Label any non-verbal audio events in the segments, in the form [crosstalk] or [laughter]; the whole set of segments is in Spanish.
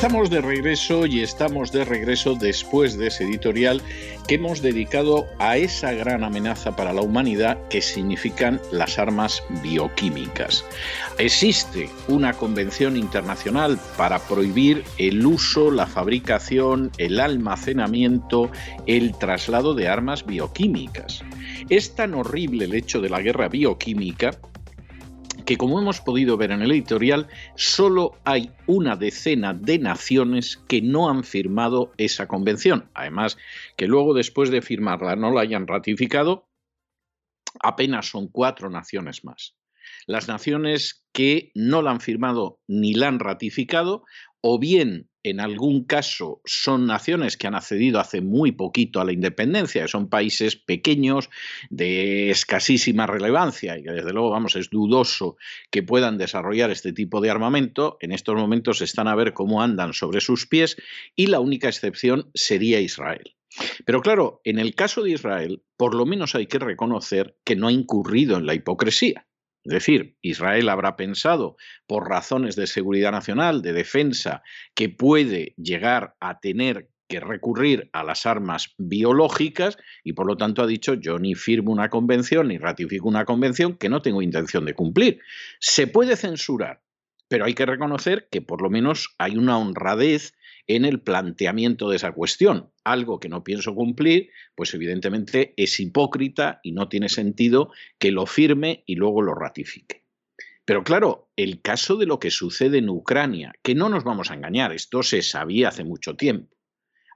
Estamos de regreso y estamos de regreso después de ese editorial que hemos dedicado a esa gran amenaza para la humanidad que significan las armas bioquímicas. Existe una convención internacional para prohibir el uso, la fabricación, el almacenamiento, el traslado de armas bioquímicas. Es tan horrible el hecho de la guerra bioquímica que como hemos podido ver en el editorial, solo hay una decena de naciones que no han firmado esa convención. Además, que luego después de firmarla no la hayan ratificado, apenas son cuatro naciones más. Las naciones que no la han firmado ni la han ratificado, o bien en algún caso son naciones que han accedido hace muy poquito a la independencia, que son países pequeños de escasísima relevancia y que desde luego, vamos, es dudoso que puedan desarrollar este tipo de armamento. En estos momentos están a ver cómo andan sobre sus pies y la única excepción sería Israel. Pero claro, en el caso de Israel, por lo menos hay que reconocer que no ha incurrido en la hipocresía. Es decir, Israel habrá pensado, por razones de seguridad nacional, de defensa, que puede llegar a tener que recurrir a las armas biológicas y por lo tanto ha dicho yo ni firmo una convención ni ratifico una convención que no tengo intención de cumplir. Se puede censurar, pero hay que reconocer que por lo menos hay una honradez en el planteamiento de esa cuestión. Algo que no pienso cumplir, pues evidentemente es hipócrita y no tiene sentido que lo firme y luego lo ratifique. Pero claro, el caso de lo que sucede en Ucrania, que no nos vamos a engañar, esto se sabía hace mucho tiempo.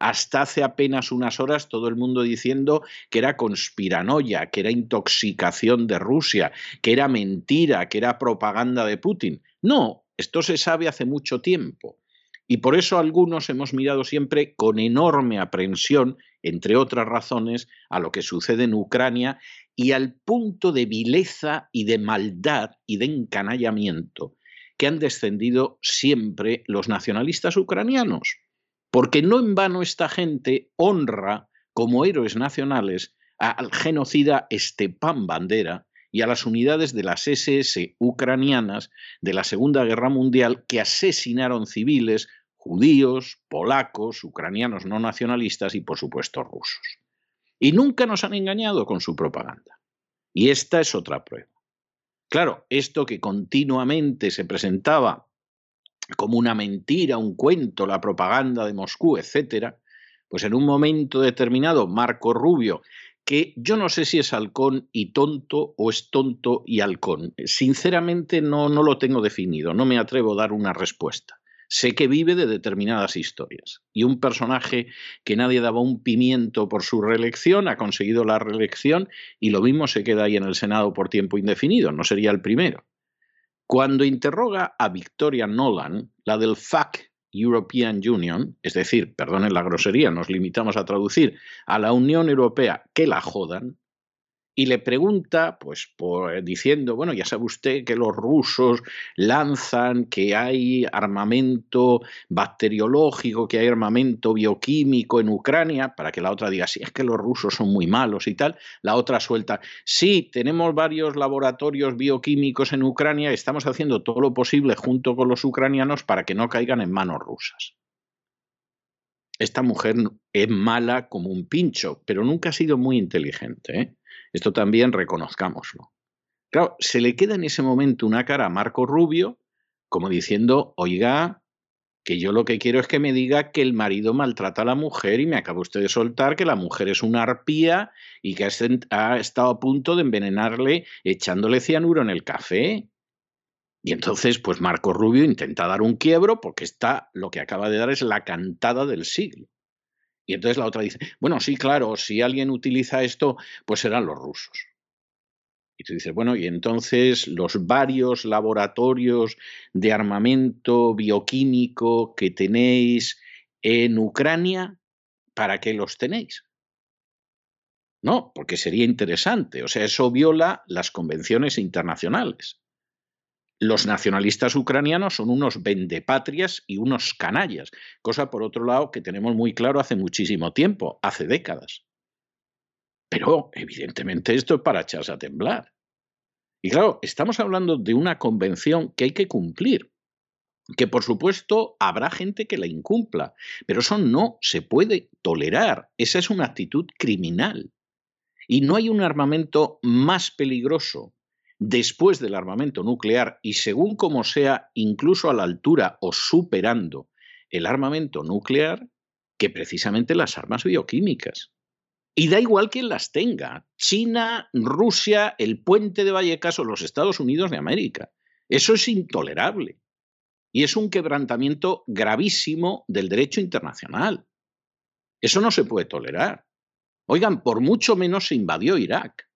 Hasta hace apenas unas horas todo el mundo diciendo que era conspiranoia, que era intoxicación de Rusia, que era mentira, que era propaganda de Putin. No, esto se sabe hace mucho tiempo. Y por eso algunos hemos mirado siempre con enorme aprensión, entre otras razones, a lo que sucede en Ucrania y al punto de vileza y de maldad y de encanallamiento que han descendido siempre los nacionalistas ucranianos. Porque no en vano esta gente honra como héroes nacionales al genocida Stepan Bandera y a las unidades de las SS ucranianas de la Segunda Guerra Mundial que asesinaron civiles, judíos, polacos, ucranianos no nacionalistas y por supuesto rusos. Y nunca nos han engañado con su propaganda. Y esta es otra prueba. Claro, esto que continuamente se presentaba como una mentira, un cuento, la propaganda de Moscú, etcétera, pues en un momento determinado Marco Rubio que yo no sé si es halcón y tonto o es tonto y halcón. Sinceramente no, no lo tengo definido, no me atrevo a dar una respuesta. Sé que vive de determinadas historias. Y un personaje que nadie daba un pimiento por su reelección ha conseguido la reelección y lo mismo se queda ahí en el Senado por tiempo indefinido. No sería el primero. Cuando interroga a Victoria Nolan, la del FAC European Union, es decir, perdonen la grosería, nos limitamos a traducir a la Unión Europea que la jodan, y le pregunta, pues por, diciendo, bueno, ya sabe usted que los rusos lanzan, que hay armamento bacteriológico, que hay armamento bioquímico en Ucrania, para que la otra diga, sí, es que los rusos son muy malos y tal. La otra suelta, sí, tenemos varios laboratorios bioquímicos en Ucrania, estamos haciendo todo lo posible junto con los ucranianos para que no caigan en manos rusas. Esta mujer es mala como un pincho, pero nunca ha sido muy inteligente. ¿eh? Esto también reconozcámoslo. Claro, se le queda en ese momento una cara a Marco Rubio como diciendo, oiga, que yo lo que quiero es que me diga que el marido maltrata a la mujer y me acaba usted de soltar que la mujer es una arpía y que ha estado a punto de envenenarle echándole cianuro en el café. Y entonces, pues Marco Rubio intenta dar un quiebro porque está, lo que acaba de dar es la cantada del siglo. Y entonces la otra dice, bueno, sí, claro, si alguien utiliza esto, pues serán los rusos. Y tú dices, bueno, y entonces los varios laboratorios de armamento bioquímico que tenéis en Ucrania, ¿para qué los tenéis? No, porque sería interesante. O sea, eso viola las convenciones internacionales. Los nacionalistas ucranianos son unos vendepatrias y unos canallas, cosa por otro lado que tenemos muy claro hace muchísimo tiempo, hace décadas. Pero evidentemente esto es para echarse a temblar. Y claro, estamos hablando de una convención que hay que cumplir, que por supuesto habrá gente que la incumpla, pero eso no se puede tolerar, esa es una actitud criminal. Y no hay un armamento más peligroso después del armamento nuclear y según como sea, incluso a la altura o superando el armamento nuclear, que precisamente las armas bioquímicas. Y da igual quien las tenga, China, Rusia, el puente de Vallecas o los Estados Unidos de América. Eso es intolerable. Y es un quebrantamiento gravísimo del derecho internacional. Eso no se puede tolerar. Oigan, por mucho menos se invadió Irak.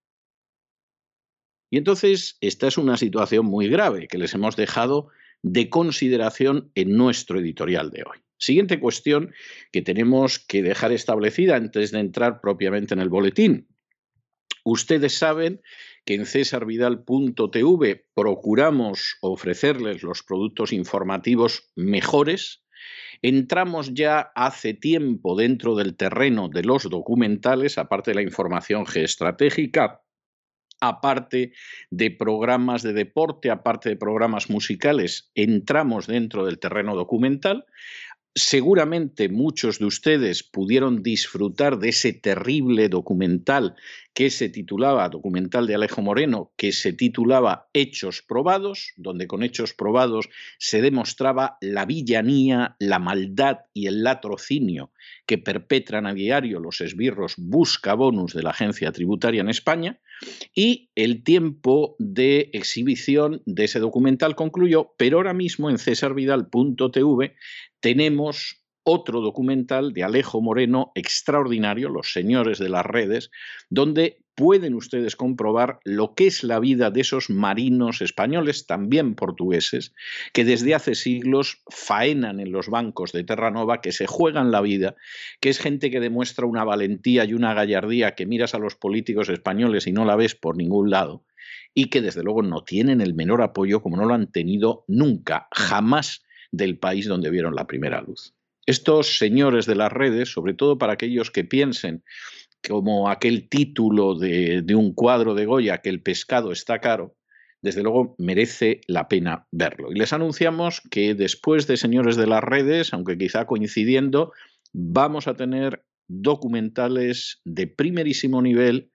Y entonces esta es una situación muy grave que les hemos dejado de consideración en nuestro editorial de hoy. Siguiente cuestión que tenemos que dejar establecida antes de entrar propiamente en el boletín. Ustedes saben que en cesarvidal.tv procuramos ofrecerles los productos informativos mejores, Entramos ya hace tiempo dentro del terreno de los documentales, aparte de la información geoestratégica, aparte de programas de deporte, aparte de programas musicales, entramos dentro del terreno documental. Seguramente muchos de ustedes pudieron disfrutar de ese terrible documental que se titulaba, documental de Alejo Moreno, que se titulaba Hechos Probados, donde con hechos probados se demostraba la villanía, la maldad y el latrocinio que perpetran a diario los esbirros busca bonus de la agencia tributaria en España. Y el tiempo de exhibición de ese documental concluyó, pero ahora mismo en cesarvidal.tv tenemos otro documental de Alejo Moreno extraordinario, Los Señores de las Redes, donde pueden ustedes comprobar lo que es la vida de esos marinos españoles, también portugueses, que desde hace siglos faenan en los bancos de Terranova, que se juegan la vida, que es gente que demuestra una valentía y una gallardía que miras a los políticos españoles y no la ves por ningún lado, y que desde luego no tienen el menor apoyo como no lo han tenido nunca, jamás del país donde vieron la primera luz. Estos señores de las redes, sobre todo para aquellos que piensen como aquel título de, un cuadro de Goya, que el pescado está caro, desde luego merece la pena verlo. Y les anunciamos que después de Señores de las Redes, aunque quizá coincidiendo, vamos a tener documentales de primerísimo nivel,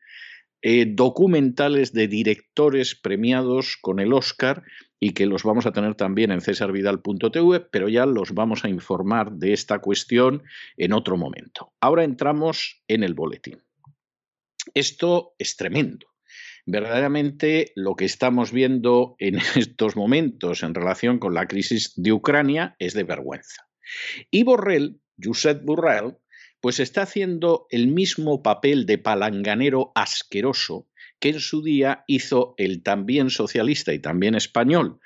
eh, documentales de directores premiados con el Oscar y que los vamos a tener también en cesarvidal.tv, pero ya los vamos a informar de esta cuestión en otro momento. Ahora entramos en el boletín. Esto es tremendo. Verdaderamente lo que estamos viendo en [laughs] estos momentos en relación con la crisis de Ucrania es de vergüenza. Y Borrell, Josep Borrell, pues está haciendo el mismo papel de palanganero asqueroso que en su día hizo el también socialista y también español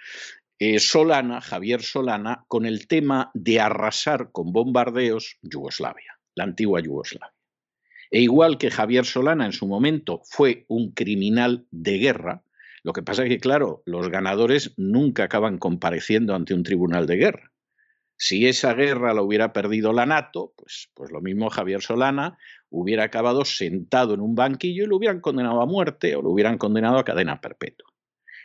eh, Solana, Javier Solana, con el tema de arrasar con bombardeos Yugoslavia, la antigua Yugoslavia. E igual que Javier Solana en su momento fue un criminal de guerra, lo que pasa es que, claro, los ganadores nunca acaban compareciendo ante un tribunal de guerra. Si esa guerra la hubiera perdido la NATO, pues, pues lo mismo Javier Solana hubiera acabado sentado en un banquillo y lo hubieran condenado a muerte o lo hubieran condenado a cadena perpetua.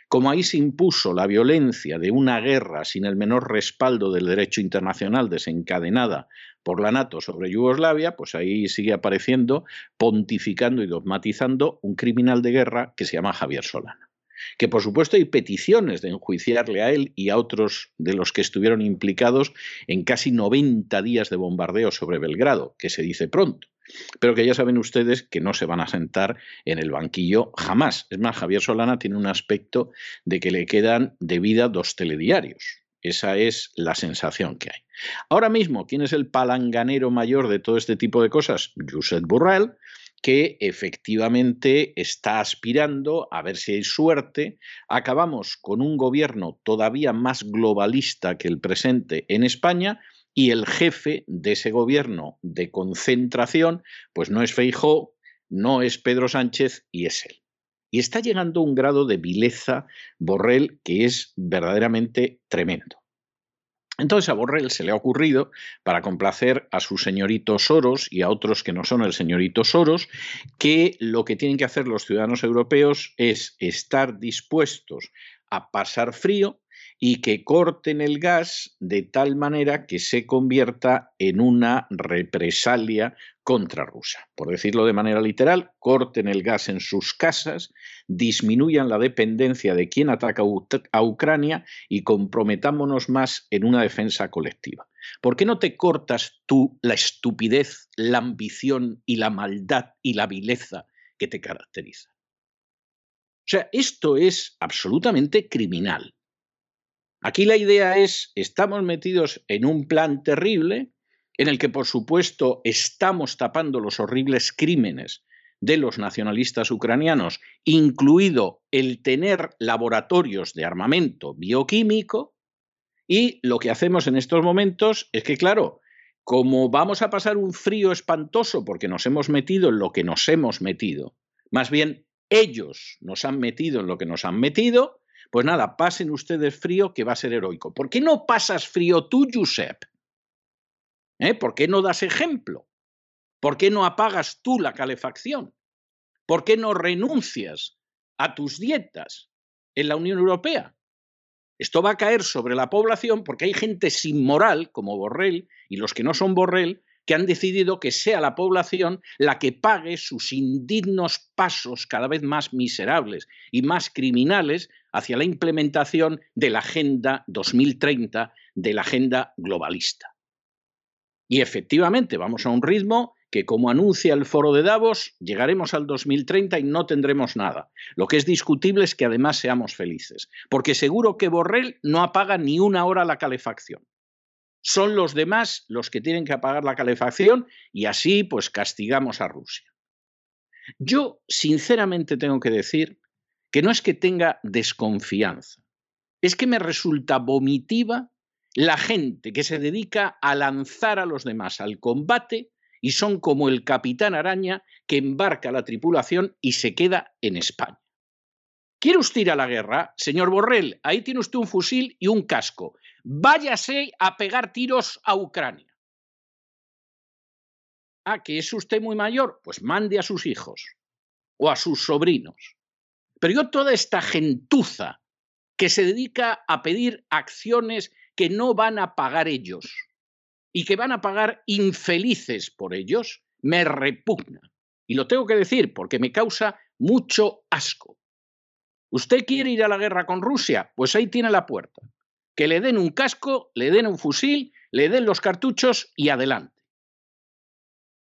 Como ahí se impuso la violencia de una guerra sin el menor respaldo del derecho internacional desencadenada por la NATO sobre Yugoslavia, pues ahí sigue apareciendo, pontificando y dogmatizando un criminal de guerra que se llama Javier Solana que por supuesto hay peticiones de enjuiciarle a él y a otros de los que estuvieron implicados en casi 90 días de bombardeo sobre Belgrado, que se dice pronto, pero que ya saben ustedes que no se van a sentar en el banquillo jamás. Es más, Javier Solana tiene un aspecto de que le quedan de vida dos telediarios. Esa es la sensación que hay. Ahora mismo, ¿quién es el palanganero mayor de todo este tipo de cosas? Josep Borrell, que efectivamente está aspirando a ver si hay suerte. Acabamos con un gobierno todavía más globalista que el presente en España y el jefe de ese gobierno de concentración, pues no es Feijó, no es Pedro Sánchez y es él. Y está llegando a un grado de vileza Borrell que es verdaderamente tremendo. Entonces a Borrell se le ha ocurrido, para complacer a su señorito Soros y a otros que no son el señorito Soros, que lo que tienen que hacer los ciudadanos europeos es estar dispuestos a pasar frío y que corten el gas de tal manera que se convierta en una represalia contra Rusia. Por decirlo de manera literal, corten el gas en sus casas, disminuyan la dependencia de quien ataca a Ucrania y comprometámonos más en una defensa colectiva. ¿Por qué no te cortas tú la estupidez, la ambición y la maldad y la vileza que te caracteriza? O sea, esto es absolutamente criminal. Aquí la idea es, estamos metidos en un plan terrible en el que, por supuesto, estamos tapando los horribles crímenes de los nacionalistas ucranianos, incluido el tener laboratorios de armamento bioquímico, y lo que hacemos en estos momentos es que, claro, como vamos a pasar un frío espantoso porque nos hemos metido en lo que nos hemos metido, más bien ellos nos han metido en lo que nos han metido, pues nada, pasen ustedes frío que va a ser heroico. ¿Por qué no pasas frío tú, Josep? ¿Eh? ¿Por qué no das ejemplo? ¿Por qué no apagas tú la calefacción? ¿Por qué no renuncias a tus dietas en la Unión Europea? Esto va a caer sobre la población porque hay gente sin moral, como Borrell, y los que no son Borrell, que han decidido que sea la población la que pague sus indignos pasos cada vez más miserables y más criminales hacia la implementación de la Agenda 2030, de la Agenda globalista. Y efectivamente vamos a un ritmo que, como anuncia el foro de Davos, llegaremos al 2030 y no tendremos nada. Lo que es discutible es que además seamos felices, porque seguro que Borrell no apaga ni una hora la calefacción son los demás los que tienen que apagar la calefacción y así pues castigamos a Rusia. Yo sinceramente tengo que decir que no es que tenga desconfianza, es que me resulta vomitiva la gente que se dedica a lanzar a los demás al combate y son como el capitán araña que embarca la tripulación y se queda en España. ¿Quiere usted ir a la guerra? Señor Borrell, ahí tiene usted un fusil y un casco váyase a pegar tiros a Ucrania. Ah, que es usted muy mayor, pues mande a sus hijos o a sus sobrinos. Pero yo toda esta gentuza que se dedica a pedir acciones que no van a pagar ellos y que van a pagar infelices por ellos, me repugna. Y lo tengo que decir porque me causa mucho asco. ¿Usted quiere ir a la guerra con Rusia? Pues ahí tiene la puerta que le den un casco, le den un fusil, le den los cartuchos y adelante.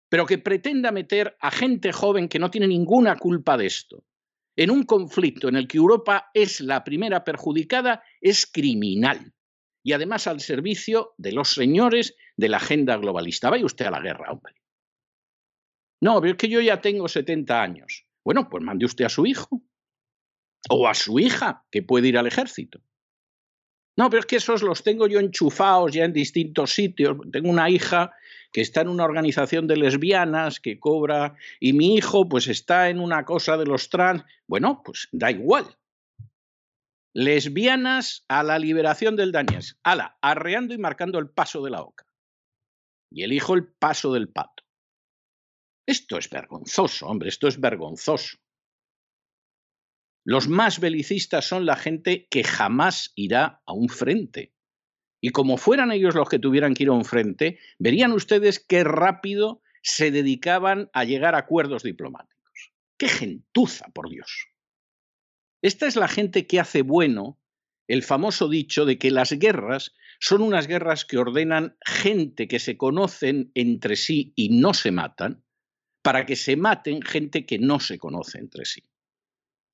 Pero que pretenda meter a gente joven que no tiene ninguna culpa de esto en un conflicto en el que Europa es la primera perjudicada es criminal y además al servicio de los señores de la agenda globalista. Vaya usted a la guerra, hombre. No, pero es que yo ya tengo 70 años. Bueno, pues mande usted a su hijo o a su hija que puede ir al ejército. No, pero es que esos los tengo yo enchufados ya en distintos sitios. Tengo una hija que está en una organización de lesbianas que cobra y mi hijo pues está en una cosa de los trans. Bueno, pues da igual. Lesbianas a la liberación del Daniels. Ala, arreando y marcando el paso de la oca. Y el hijo el paso del pato. Esto es vergonzoso, hombre, esto es vergonzoso. Los más belicistas son la gente que jamás irá a un frente. Y como fueran ellos los que tuvieran que ir a un frente, verían ustedes qué rápido se dedicaban a llegar a acuerdos diplomáticos. ¡Qué gentuza, por Dios! Esta es la gente que hace bueno el famoso dicho de que las guerras son unas guerras que ordenan gente que se conocen entre sí y no se matan, para que se maten gente que no se conoce entre sí.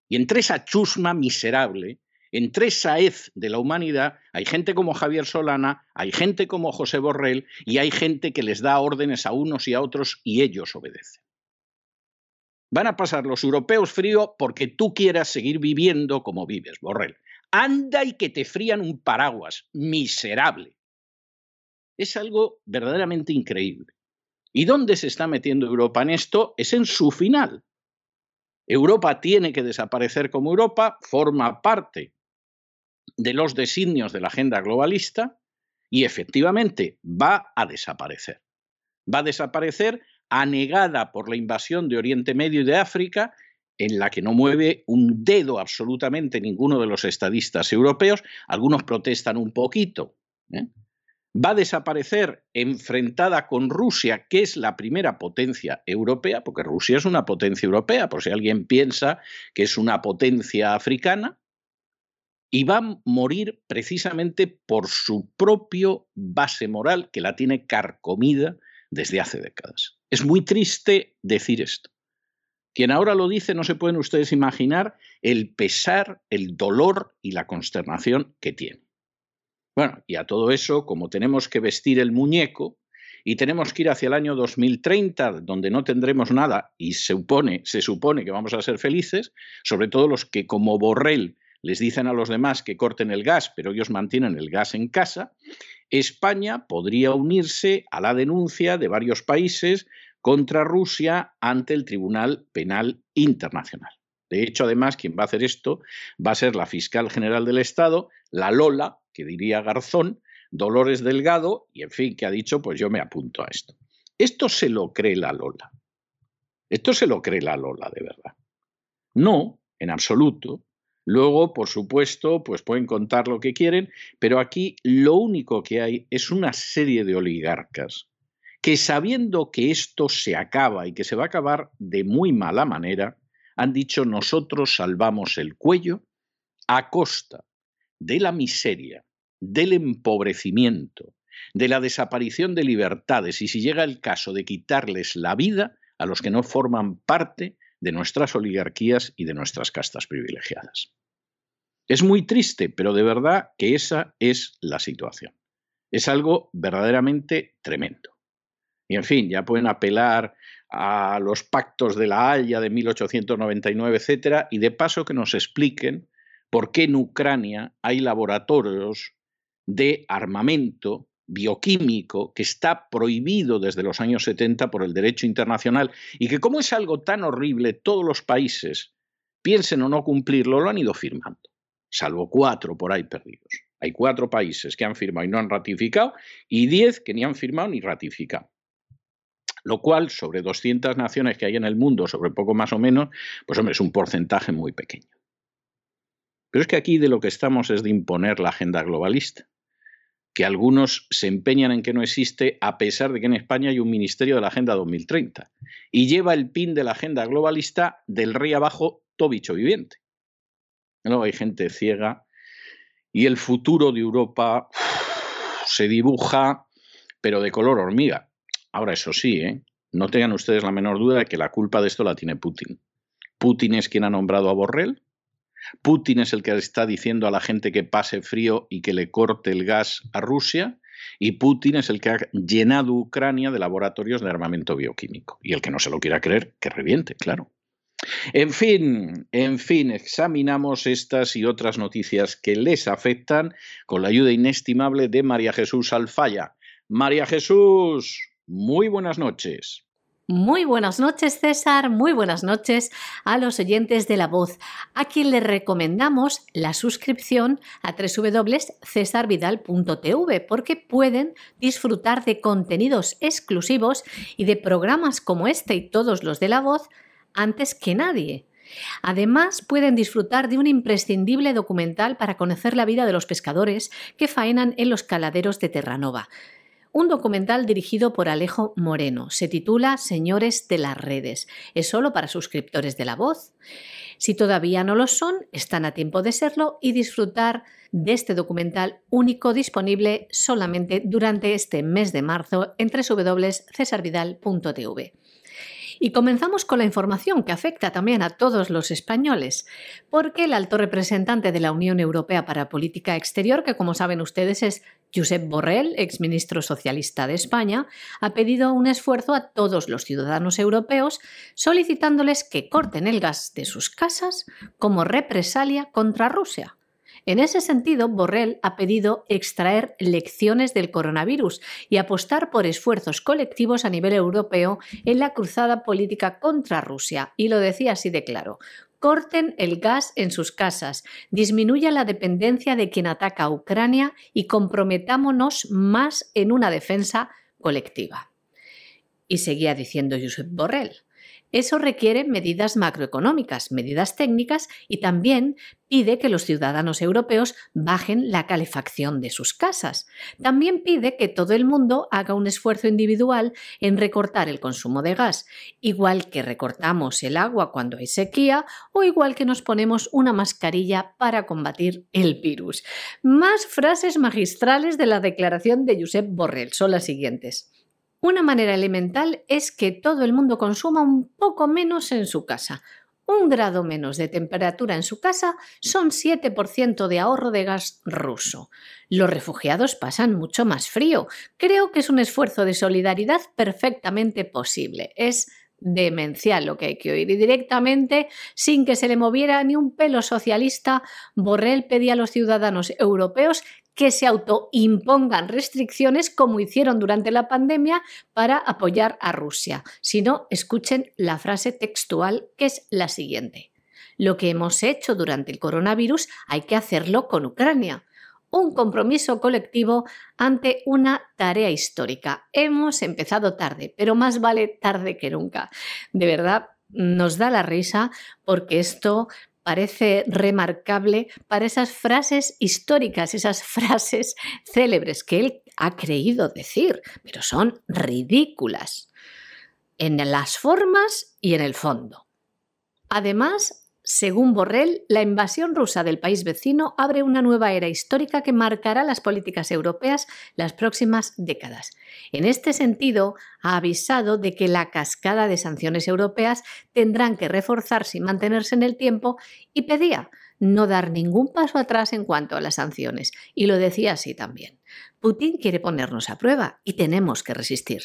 Y entre esa chusma miserable, entre esa hez de la humanidad, hay gente como Javier Solana, hay gente como José Borrell y hay gente que les da órdenes a unos y a otros y ellos obedecen. Van a pasar los europeos frío porque tú quieras seguir viviendo como vives, Borrell. Anda y que te frían un paraguas, miserable. Es algo verdaderamente increíble. ¿Y dónde se está metiendo Europa en esto? Es en su final. Europa tiene que desaparecer como Europa, forma parte de los designios de la agenda globalista y efectivamente va a desaparecer. Va a desaparecer anegada por la invasión de Oriente Medio y de África, en la que no mueve un dedo absolutamente ninguno de los estadistas europeos. Algunos protestan un poquito. ¿eh? Va a desaparecer enfrentada con Rusia, que es la primera potencia europea, porque Rusia es una potencia europea, por si alguien piensa que es una potencia africana, y va a morir precisamente por su propio base moral, que la tiene carcomida desde hace décadas. Es muy triste decir esto. Quien ahora lo dice no se pueden ustedes imaginar el pesar, el dolor y la consternación que tiene. Bueno, y a todo eso, como tenemos que vestir el muñeco y tenemos que ir hacia el año 2030, donde no tendremos nada y se supone, se supone que vamos a ser felices, sobre todo los que como Borrell les dicen a los demás que corten el gas, pero ellos mantienen el gas en casa, España podría unirse a la denuncia de varios países contra Rusia ante el Tribunal Penal Internacional. De hecho, además, quien va a hacer esto va a ser la fiscal general del Estado, la Lola, que diría Garzón, Dolores Delgado, y en fin, que ha dicho, pues yo me apunto a esto. Esto se lo cree la Lola. Esto se lo cree la Lola, de verdad. No, en absoluto. Luego, por supuesto, pues pueden contar lo que quieren, pero aquí lo único que hay es una serie de oligarcas que sabiendo que esto se acaba y que se va a acabar de muy mala manera, han dicho nosotros salvamos el cuello a costa de la miseria, del empobrecimiento, de la desaparición de libertades y si llega el caso de quitarles la vida a los que no forman parte de nuestras oligarquías y de nuestras castas privilegiadas. Es muy triste, pero de verdad que esa es la situación. Es algo verdaderamente tremendo. Y en fin, ya pueden apelar a los pactos de la Haya de 1899, etcétera, y de paso que nos expliquen por qué en Ucrania hay laboratorios de armamento bioquímico que está prohibido desde los años 70 por el derecho internacional y que como es algo tan horrible, todos los países, piensen o no cumplirlo, lo han ido firmando, salvo cuatro por ahí perdidos. Hay cuatro países que han firmado y no han ratificado y diez que ni han firmado ni ratificado. Lo cual, sobre 200 naciones que hay en el mundo, sobre poco más o menos, pues hombre, es un porcentaje muy pequeño. Pero es que aquí de lo que estamos es de imponer la agenda globalista que algunos se empeñan en que no existe, a pesar de que en España hay un Ministerio de la Agenda 2030. Y lleva el pin de la agenda globalista del rey abajo, todo bicho viviente. Luego hay gente ciega y el futuro de Europa se dibuja, pero de color hormiga. Ahora, eso sí, ¿eh? no tengan ustedes la menor duda de que la culpa de esto la tiene Putin. Putin es quien ha nombrado a Borrell, Putin es el que está diciendo a la gente que pase frío y que le corte el gas a Rusia. Y Putin es el que ha llenado Ucrania de laboratorios de armamento bioquímico. Y el que no se lo quiera creer, que reviente, claro. En fin, en fin, examinamos estas y otras noticias que les afectan con la ayuda inestimable de María Jesús Alfaya. María Jesús, muy buenas noches. Muy buenas noches César, muy buenas noches a los oyentes de La Voz, a quien les recomendamos la suscripción a www.cesarvidal.tv porque pueden disfrutar de contenidos exclusivos y de programas como este y todos los de La Voz antes que nadie. Además, pueden disfrutar de un imprescindible documental para conocer la vida de los pescadores que faenan en los caladeros de Terranova un documental dirigido por Alejo Moreno. Se titula Señores de las redes. Es solo para suscriptores de la voz. Si todavía no lo son, están a tiempo de serlo y disfrutar de este documental único disponible solamente durante este mes de marzo en www.cesarvidal.tv. Y comenzamos con la información que afecta también a todos los españoles, porque el alto representante de la Unión Europea para Política Exterior, que como saben ustedes es Josep Borrell, exministro socialista de España, ha pedido un esfuerzo a todos los ciudadanos europeos solicitándoles que corten el gas de sus casas como represalia contra Rusia. En ese sentido, Borrell ha pedido extraer lecciones del coronavirus y apostar por esfuerzos colectivos a nivel europeo en la cruzada política contra Rusia. Y lo decía así de claro. Corten el gas en sus casas, disminuya la dependencia de quien ataca a Ucrania y comprometámonos más en una defensa colectiva. Y seguía diciendo Josep Borrell. Eso requiere medidas macroeconómicas, medidas técnicas y también pide que los ciudadanos europeos bajen la calefacción de sus casas. También pide que todo el mundo haga un esfuerzo individual en recortar el consumo de gas, igual que recortamos el agua cuando hay sequía o igual que nos ponemos una mascarilla para combatir el virus. Más frases magistrales de la declaración de Josep Borrell son las siguientes. Una manera elemental es que todo el mundo consuma un poco menos en su casa. Un grado menos de temperatura en su casa son 7% de ahorro de gas ruso. Los refugiados pasan mucho más frío. Creo que es un esfuerzo de solidaridad perfectamente posible. Es demencial lo que hay que oír. Y directamente, sin que se le moviera ni un pelo socialista, Borrell pedía a los ciudadanos europeos que se autoimpongan restricciones como hicieron durante la pandemia para apoyar a Rusia. Si no, escuchen la frase textual que es la siguiente. Lo que hemos hecho durante el coronavirus hay que hacerlo con Ucrania un compromiso colectivo ante una tarea histórica. Hemos empezado tarde, pero más vale tarde que nunca. De verdad, nos da la risa porque esto parece remarcable para esas frases históricas, esas [laughs] frases célebres que él ha creído decir, pero son ridículas en las formas y en el fondo. Además, según Borrell, la invasión rusa del país vecino abre una nueva era histórica que marcará las políticas europeas las próximas décadas. En este sentido, ha avisado de que la cascada de sanciones europeas tendrán que reforzarse y mantenerse en el tiempo y pedía no dar ningún paso atrás en cuanto a las sanciones. Y lo decía así también. Putin quiere ponernos a prueba y tenemos que resistir.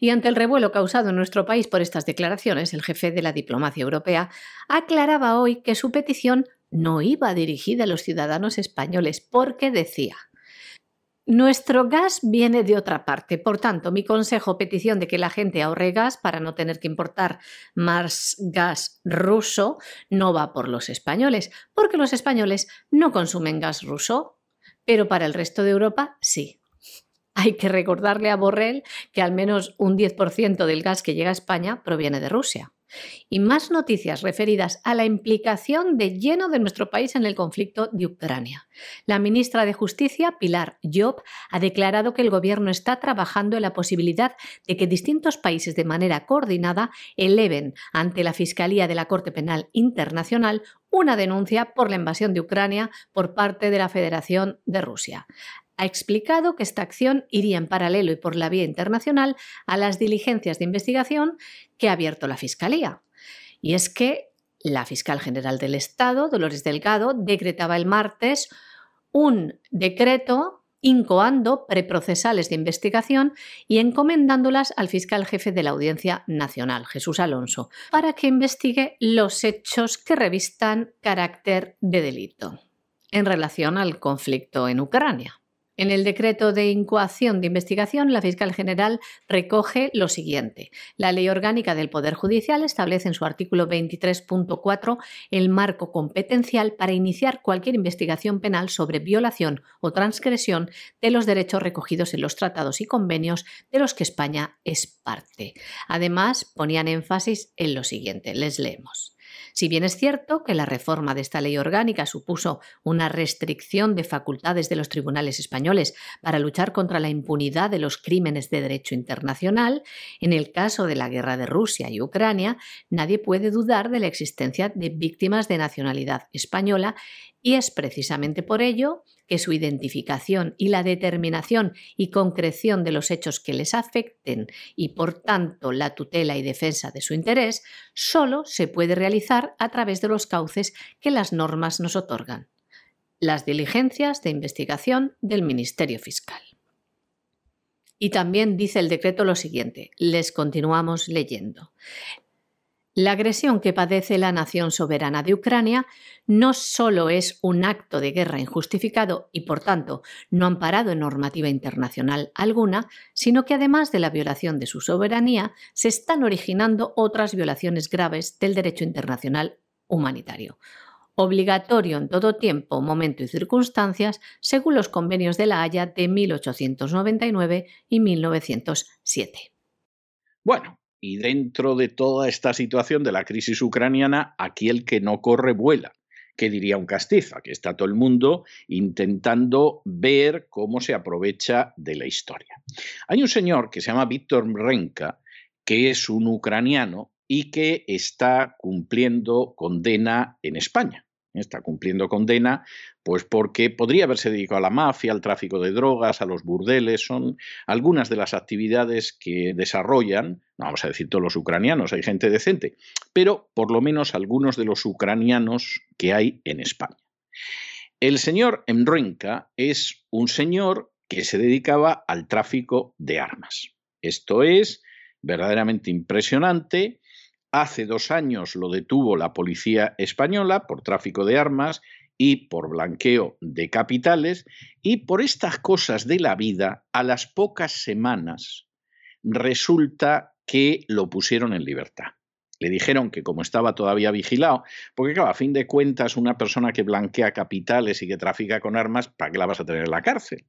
Y ante el revuelo causado en nuestro país por estas declaraciones, el jefe de la diplomacia europea aclaraba hoy que su petición no iba dirigida a los ciudadanos españoles porque decía nuestro gas viene de otra parte, por tanto, mi consejo petición de que la gente ahorre gas para no tener que importar más gas ruso no va por los españoles, porque los españoles no consumen gas ruso, pero para el resto de Europa sí. Hay que recordarle a Borrell que al menos un 10% del gas que llega a España proviene de Rusia. Y más noticias referidas a la implicación de lleno de nuestro país en el conflicto de Ucrania. La ministra de Justicia, Pilar Job, ha declarado que el Gobierno está trabajando en la posibilidad de que distintos países de manera coordinada eleven ante la Fiscalía de la Corte Penal Internacional una denuncia por la invasión de Ucrania por parte de la Federación de Rusia ha explicado que esta acción iría en paralelo y por la vía internacional a las diligencias de investigación que ha abierto la Fiscalía. Y es que la fiscal general del Estado, Dolores Delgado, decretaba el martes un decreto incoando preprocesales de investigación y encomendándolas al fiscal jefe de la Audiencia Nacional, Jesús Alonso, para que investigue los hechos que revistan carácter de delito en relación al conflicto en Ucrania. En el decreto de incoación de investigación, la fiscal general recoge lo siguiente. La Ley Orgánica del Poder Judicial establece en su artículo 23.4 el marco competencial para iniciar cualquier investigación penal sobre violación o transgresión de los derechos recogidos en los tratados y convenios de los que España es parte. Además, ponían énfasis en lo siguiente. Les leemos. Si bien es cierto que la reforma de esta ley orgánica supuso una restricción de facultades de los tribunales españoles para luchar contra la impunidad de los crímenes de derecho internacional, en el caso de la guerra de Rusia y Ucrania, nadie puede dudar de la existencia de víctimas de nacionalidad española y es precisamente por ello que su identificación y la determinación y concreción de los hechos que les afecten y por tanto la tutela y defensa de su interés solo se puede realizar a través de los cauces que las normas nos otorgan. Las diligencias de investigación del Ministerio Fiscal. Y también dice el decreto lo siguiente, les continuamos leyendo. La agresión que padece la nación soberana de Ucrania no solo es un acto de guerra injustificado y, por tanto, no amparado en normativa internacional alguna, sino que además de la violación de su soberanía, se están originando otras violaciones graves del derecho internacional humanitario obligatorio en todo tiempo, momento y circunstancias, según los convenios de La Haya de 1899 y 1907. Bueno, y dentro de toda esta situación de la crisis ucraniana, aquí el que no corre vuela. ¿Qué diría un castiza? Que está todo el mundo intentando ver cómo se aprovecha de la historia. Hay un señor que se llama Víctor Mrenka, que es un ucraniano y que está cumpliendo condena en España está cumpliendo condena, pues porque podría haberse dedicado a la mafia, al tráfico de drogas, a los burdeles, son algunas de las actividades que desarrollan, no vamos a decir todos los ucranianos, hay gente decente, pero por lo menos algunos de los ucranianos que hay en España. El señor Emrenka es un señor que se dedicaba al tráfico de armas. Esto es verdaderamente impresionante Hace dos años lo detuvo la policía española por tráfico de armas y por blanqueo de capitales, y por estas cosas de la vida, a las pocas semanas resulta que lo pusieron en libertad. Le dijeron que como estaba todavía vigilado, porque claro, a fin de cuentas una persona que blanquea capitales y que trafica con armas, ¿para qué la vas a tener en la cárcel?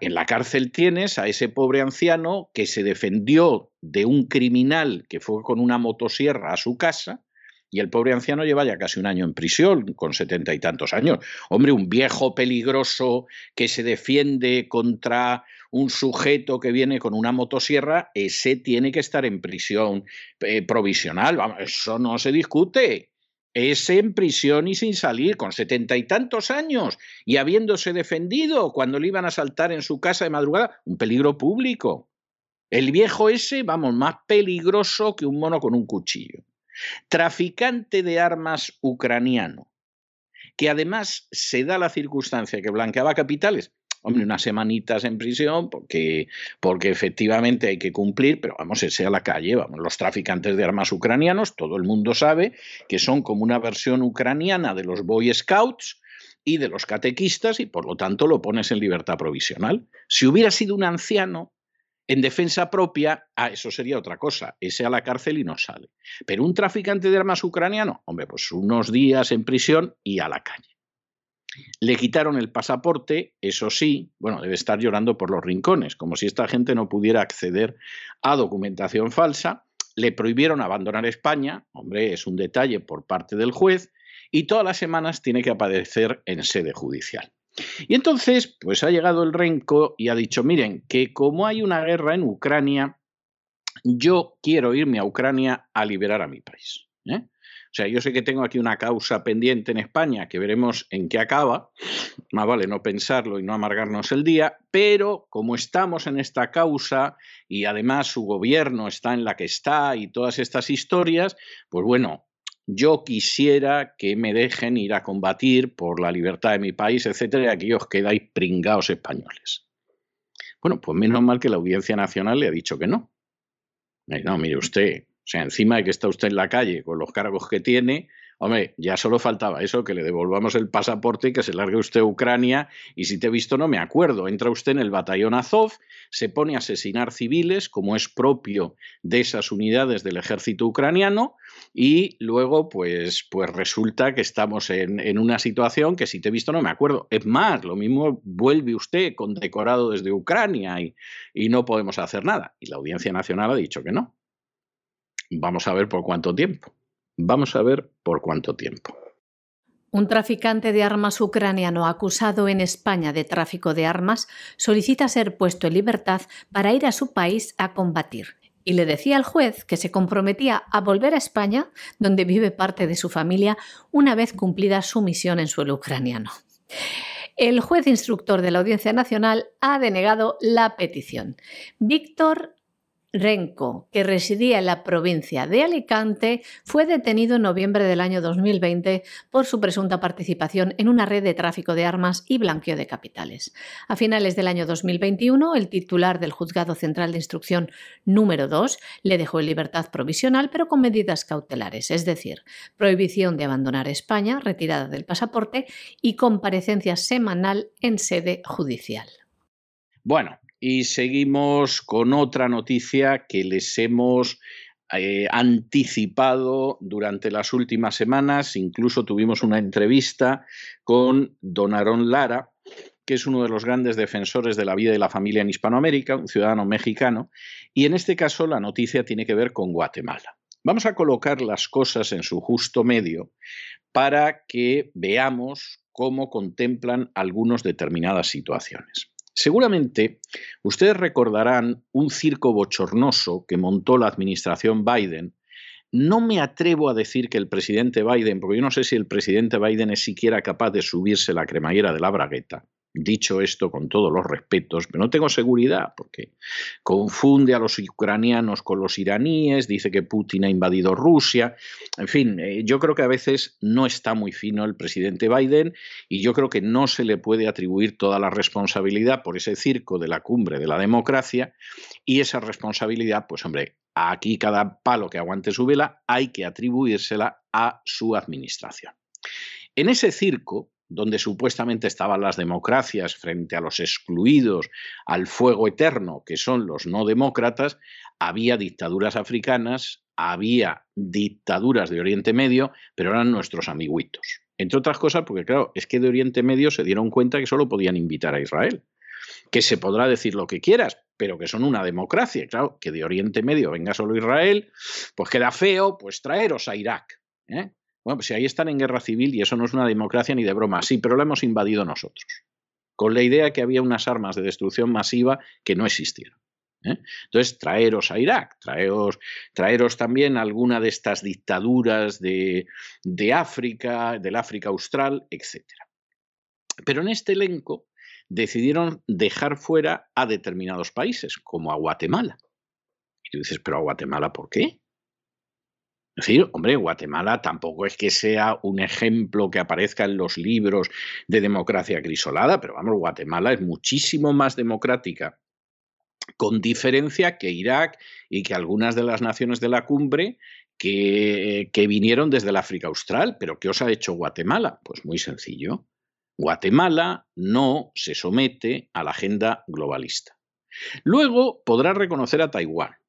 En la cárcel tienes a ese pobre anciano que se defendió de un criminal que fue con una motosierra a su casa y el pobre anciano lleva ya casi un año en prisión, con setenta y tantos años. Hombre, un viejo peligroso que se defiende contra un sujeto que viene con una motosierra, ese tiene que estar en prisión eh, provisional. eso no se discute es en prisión y sin salir, con setenta y tantos años, y habiéndose defendido cuando le iban a saltar en su casa de madrugada, un peligro público. El viejo ese, vamos, más peligroso que un mono con un cuchillo. Traficante de armas ucraniano, que además se da la circunstancia que blanqueaba capitales, hombre, unas semanitas en prisión porque, porque efectivamente hay que cumplir, pero vamos, ese a la calle, vamos, los traficantes de armas ucranianos, todo el mundo sabe que son como una versión ucraniana de los Boy Scouts y de los catequistas y por lo tanto lo pones en libertad provisional. Si hubiera sido un anciano, en defensa propia, ah, eso sería otra cosa, ese a la cárcel y no sale. Pero un traficante de armas ucraniano, hombre, pues unos días en prisión y a la calle. Le quitaron el pasaporte, eso sí, bueno, debe estar llorando por los rincones, como si esta gente no pudiera acceder a documentación falsa. Le prohibieron abandonar España, hombre, es un detalle por parte del juez, y todas las semanas tiene que aparecer en sede judicial. Y entonces, pues ha llegado el renco y ha dicho, miren, que como hay una guerra en Ucrania, yo quiero irme a Ucrania a liberar a mi país. ¿eh? O sea, yo sé que tengo aquí una causa pendiente en España que veremos en qué acaba, más vale no pensarlo y no amargarnos el día, pero como estamos en esta causa y además su gobierno está en la que está y todas estas historias, pues bueno, yo quisiera que me dejen ir a combatir por la libertad de mi país, etcétera, y aquí os quedáis pringados españoles. Bueno, pues menos mal que la Audiencia Nacional le ha dicho que no. No, mire usted, o sea, encima de que está usted en la calle con los cargos que tiene, hombre, ya solo faltaba eso, que le devolvamos el pasaporte y que se largue usted a Ucrania. Y si te he visto, no me acuerdo. Entra usted en el batallón Azov, se pone a asesinar civiles, como es propio de esas unidades del ejército ucraniano, y luego, pues, pues resulta que estamos en, en una situación que si te he visto, no me acuerdo. Es más, lo mismo vuelve usted condecorado desde Ucrania y, y no podemos hacer nada. Y la Audiencia Nacional ha dicho que no. Vamos a ver por cuánto tiempo. Vamos a ver por cuánto tiempo. Un traficante de armas ucraniano acusado en España de tráfico de armas solicita ser puesto en libertad para ir a su país a combatir. Y le decía al juez que se comprometía a volver a España, donde vive parte de su familia, una vez cumplida su misión en suelo ucraniano. El juez instructor de la Audiencia Nacional ha denegado la petición. Víctor Renco, que residía en la provincia de Alicante, fue detenido en noviembre del año 2020 por su presunta participación en una red de tráfico de armas y blanqueo de capitales. A finales del año 2021, el titular del Juzgado Central de Instrucción número 2 le dejó en libertad provisional, pero con medidas cautelares, es decir, prohibición de abandonar España, retirada del pasaporte y comparecencia semanal en sede judicial. Bueno, y seguimos con otra noticia que les hemos eh, anticipado durante las últimas semanas. Incluso tuvimos una entrevista con Don Aarón Lara, que es uno de los grandes defensores de la vida y la familia en Hispanoamérica, un ciudadano mexicano, y en este caso la noticia tiene que ver con Guatemala. Vamos a colocar las cosas en su justo medio para que veamos cómo contemplan algunas determinadas situaciones. Seguramente ustedes recordarán un circo bochornoso que montó la administración Biden. No me atrevo a decir que el presidente Biden, porque yo no sé si el presidente Biden es siquiera capaz de subirse la cremallera de la bragueta, Dicho esto con todos los respetos, pero no tengo seguridad porque confunde a los ucranianos con los iraníes, dice que Putin ha invadido Rusia, en fin, eh, yo creo que a veces no está muy fino el presidente Biden y yo creo que no se le puede atribuir toda la responsabilidad por ese circo de la cumbre de la democracia y esa responsabilidad, pues hombre, aquí cada palo que aguante su vela hay que atribuírsela a su administración. En ese circo, donde supuestamente estaban las democracias frente a los excluidos al fuego eterno, que son los no demócratas, había dictaduras africanas, había dictaduras de Oriente Medio, pero eran nuestros amiguitos. Entre otras cosas, porque claro, es que de Oriente Medio se dieron cuenta que solo podían invitar a Israel. Que se podrá decir lo que quieras, pero que son una democracia. Claro, que de Oriente Medio venga solo Israel, pues queda feo, pues traeros a Irak. ¿eh? Bueno, pues si ahí están en guerra civil y eso no es una democracia ni de broma, sí, pero lo hemos invadido nosotros, con la idea que había unas armas de destrucción masiva que no existieron. ¿eh? Entonces, traeros a Irak, traeros, traeros también alguna de estas dictaduras de, de África, del África Austral, etc. Pero en este elenco decidieron dejar fuera a determinados países, como a Guatemala. Y tú dices, pero a Guatemala, ¿por qué? Decir, hombre, Guatemala tampoco es que sea un ejemplo que aparezca en los libros de democracia grisolada, pero vamos, Guatemala es muchísimo más democrática, con diferencia que Irak y que algunas de las naciones de la cumbre que, que vinieron desde el África Austral. ¿Pero qué os ha hecho Guatemala? Pues muy sencillo. Guatemala no se somete a la agenda globalista. Luego podrá reconocer a Taiwán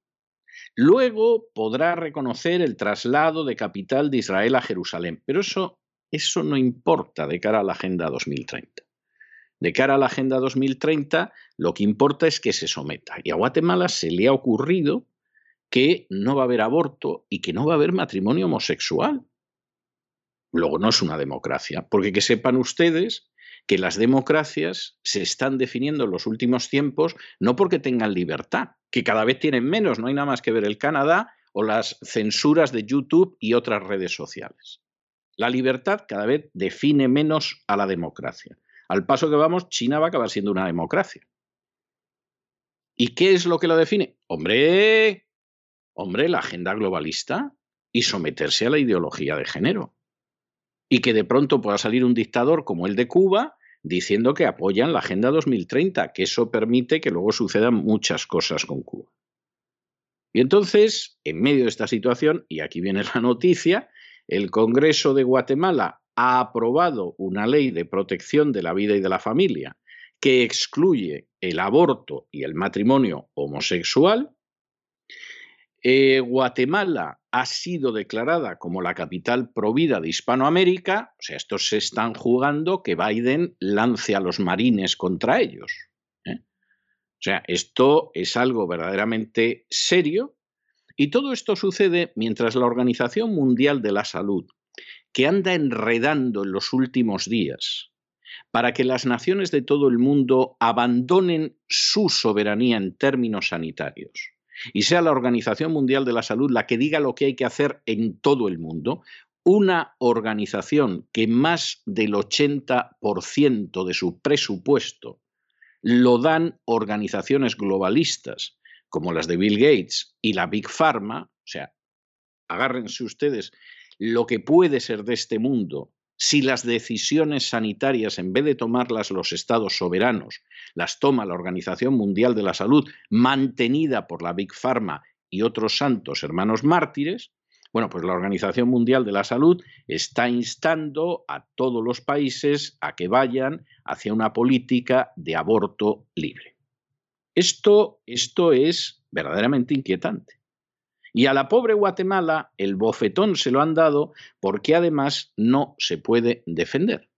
Luego podrá reconocer el traslado de capital de Israel a Jerusalén, pero eso, eso no importa de cara a la Agenda 2030. De cara a la Agenda 2030, lo que importa es que se someta. Y a Guatemala se le ha ocurrido que no va a haber aborto y que no va a haber matrimonio homosexual. Luego no es una democracia, porque que sepan ustedes que las democracias se están definiendo en los últimos tiempos no porque tengan libertad, que cada vez tienen menos, no hay nada más que ver el Canadá o las censuras de YouTube y otras redes sociales. La libertad cada vez define menos a la democracia. Al paso que vamos, China va a acabar siendo una democracia. ¿Y qué es lo que lo define? Hombre, hombre, la agenda globalista y someterse a la ideología de género y que de pronto pueda salir un dictador como el de Cuba diciendo que apoyan la Agenda 2030, que eso permite que luego sucedan muchas cosas con Cuba. Y entonces, en medio de esta situación, y aquí viene la noticia, el Congreso de Guatemala ha aprobado una ley de protección de la vida y de la familia que excluye el aborto y el matrimonio homosexual. Eh, Guatemala ha sido declarada como la capital provida de Hispanoamérica, o sea, estos se están jugando que Biden lance a los marines contra ellos. ¿eh? O sea, esto es algo verdaderamente serio y todo esto sucede mientras la Organización Mundial de la Salud, que anda enredando en los últimos días para que las naciones de todo el mundo abandonen su soberanía en términos sanitarios y sea la Organización Mundial de la Salud la que diga lo que hay que hacer en todo el mundo, una organización que más del 80% de su presupuesto lo dan organizaciones globalistas, como las de Bill Gates y la Big Pharma, o sea, agárrense ustedes lo que puede ser de este mundo si las decisiones sanitarias, en vez de tomarlas los estados soberanos, las toma la Organización Mundial de la Salud, mantenida por la Big Pharma y otros santos hermanos mártires, bueno, pues la Organización Mundial de la Salud está instando a todos los países a que vayan hacia una política de aborto libre. Esto, esto es verdaderamente inquietante. Y a la pobre Guatemala el bofetón se lo han dado porque además no se puede defender.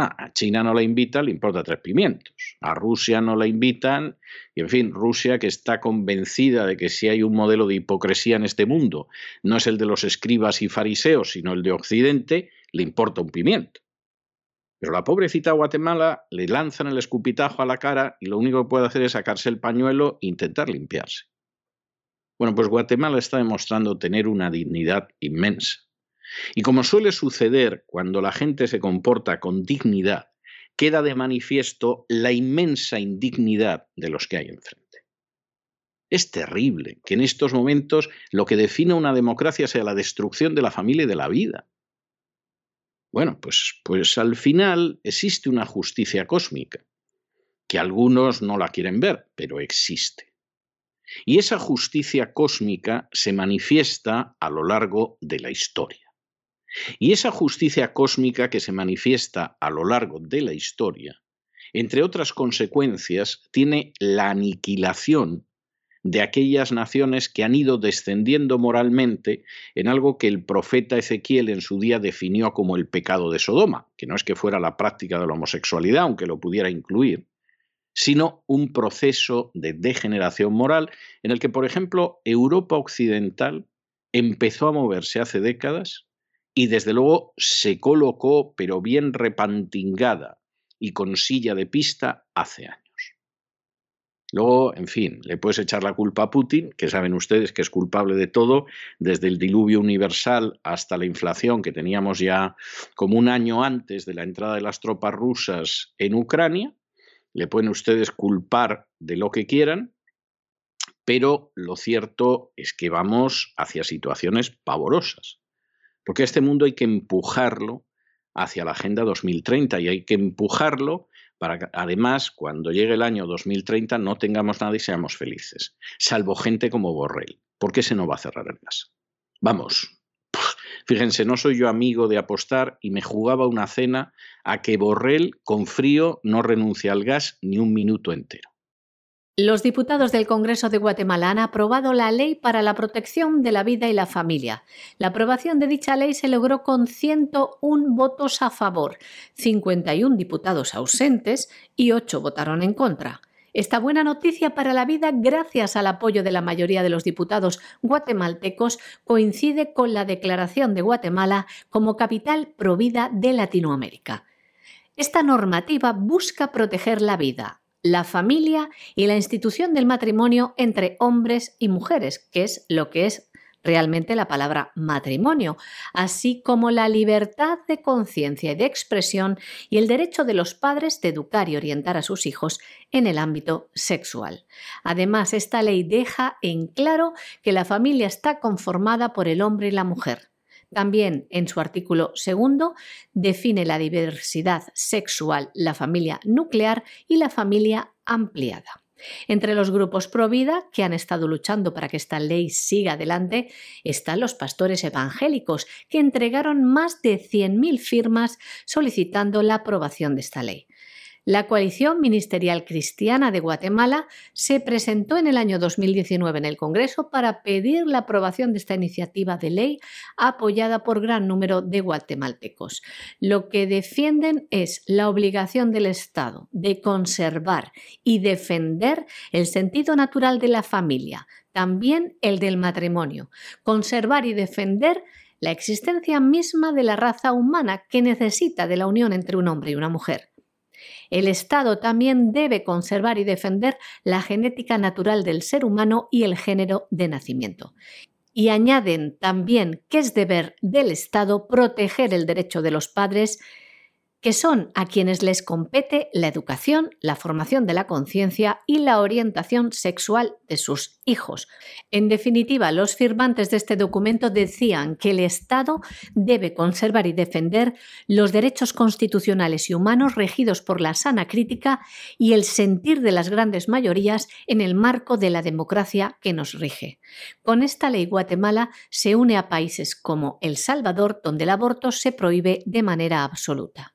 Ah, a China no la invitan, le importa tres pimientos. A Rusia no la invitan. Y en fin, Rusia que está convencida de que si hay un modelo de hipocresía en este mundo, no es el de los escribas y fariseos, sino el de Occidente, le importa un pimiento. Pero la pobrecita Guatemala le lanzan el escupitajo a la cara y lo único que puede hacer es sacarse el pañuelo e intentar limpiarse. Bueno, pues Guatemala está demostrando tener una dignidad inmensa. Y como suele suceder cuando la gente se comporta con dignidad, queda de manifiesto la inmensa indignidad de los que hay enfrente. Es terrible que en estos momentos lo que define una democracia sea la destrucción de la familia y de la vida. Bueno, pues, pues al final existe una justicia cósmica, que algunos no la quieren ver, pero existe. Y esa justicia cósmica se manifiesta a lo largo de la historia. Y esa justicia cósmica que se manifiesta a lo largo de la historia, entre otras consecuencias, tiene la aniquilación de aquellas naciones que han ido descendiendo moralmente en algo que el profeta Ezequiel en su día definió como el pecado de Sodoma, que no es que fuera la práctica de la homosexualidad, aunque lo pudiera incluir, sino un proceso de degeneración moral en el que, por ejemplo, Europa Occidental empezó a moverse hace décadas y desde luego se colocó, pero bien repantingada y con silla de pista hace años. Luego, en fin, le puedes echar la culpa a Putin, que saben ustedes que es culpable de todo, desde el diluvio universal hasta la inflación que teníamos ya como un año antes de la entrada de las tropas rusas en Ucrania, le pueden ustedes culpar de lo que quieran, pero lo cierto es que vamos hacia situaciones pavorosas, porque este mundo hay que empujarlo hacia la Agenda 2030 y hay que empujarlo para que además cuando llegue el año 2030 no tengamos nada y seamos felices, salvo gente como Borrell. ¿Por qué se no va a cerrar el gas? Vamos, Fíjense, no soy yo amigo de apostar y me jugaba una cena a que Borrell con frío no renuncia al gas ni un minuto entero. Los diputados del Congreso de Guatemala han aprobado la Ley para la Protección de la Vida y la Familia. La aprobación de dicha ley se logró con 101 votos a favor, 51 diputados ausentes y 8 votaron en contra. Esta buena noticia para la vida, gracias al apoyo de la mayoría de los diputados guatemaltecos, coincide con la declaración de Guatemala como capital provida de Latinoamérica. Esta normativa busca proteger la vida, la familia y la institución del matrimonio entre hombres y mujeres, que es lo que es realmente la palabra matrimonio, así como la libertad de conciencia y de expresión y el derecho de los padres de educar y orientar a sus hijos en el ámbito sexual. Además, esta ley deja en claro que la familia está conformada por el hombre y la mujer. También en su artículo segundo define la diversidad sexual, la familia nuclear y la familia ampliada. Entre los grupos pro vida que han estado luchando para que esta ley siga adelante están los pastores evangélicos, que entregaron más de 100.000 firmas solicitando la aprobación de esta ley. La coalición ministerial cristiana de Guatemala se presentó en el año 2019 en el Congreso para pedir la aprobación de esta iniciativa de ley apoyada por gran número de guatemaltecos. Lo que defienden es la obligación del Estado de conservar y defender el sentido natural de la familia, también el del matrimonio, conservar y defender la existencia misma de la raza humana que necesita de la unión entre un hombre y una mujer. El Estado también debe conservar y defender la genética natural del ser humano y el género de nacimiento. Y añaden también que es deber del Estado proteger el derecho de los padres que son a quienes les compete la educación, la formación de la conciencia y la orientación sexual de sus hijos. En definitiva, los firmantes de este documento decían que el Estado debe conservar y defender los derechos constitucionales y humanos regidos por la sana crítica y el sentir de las grandes mayorías en el marco de la democracia que nos rige. Con esta ley Guatemala se une a países como El Salvador, donde el aborto se prohíbe de manera absoluta.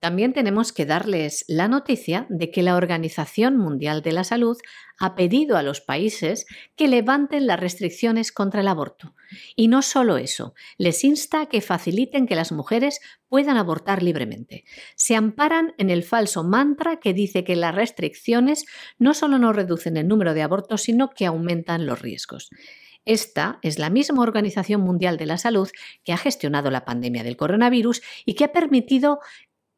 También tenemos que darles la noticia de que la Organización Mundial de la Salud ha pedido a los países que levanten las restricciones contra el aborto. Y no solo eso, les insta a que faciliten que las mujeres puedan abortar libremente. Se amparan en el falso mantra que dice que las restricciones no solo no reducen el número de abortos, sino que aumentan los riesgos. Esta es la misma Organización Mundial de la Salud que ha gestionado la pandemia del coronavirus y que ha permitido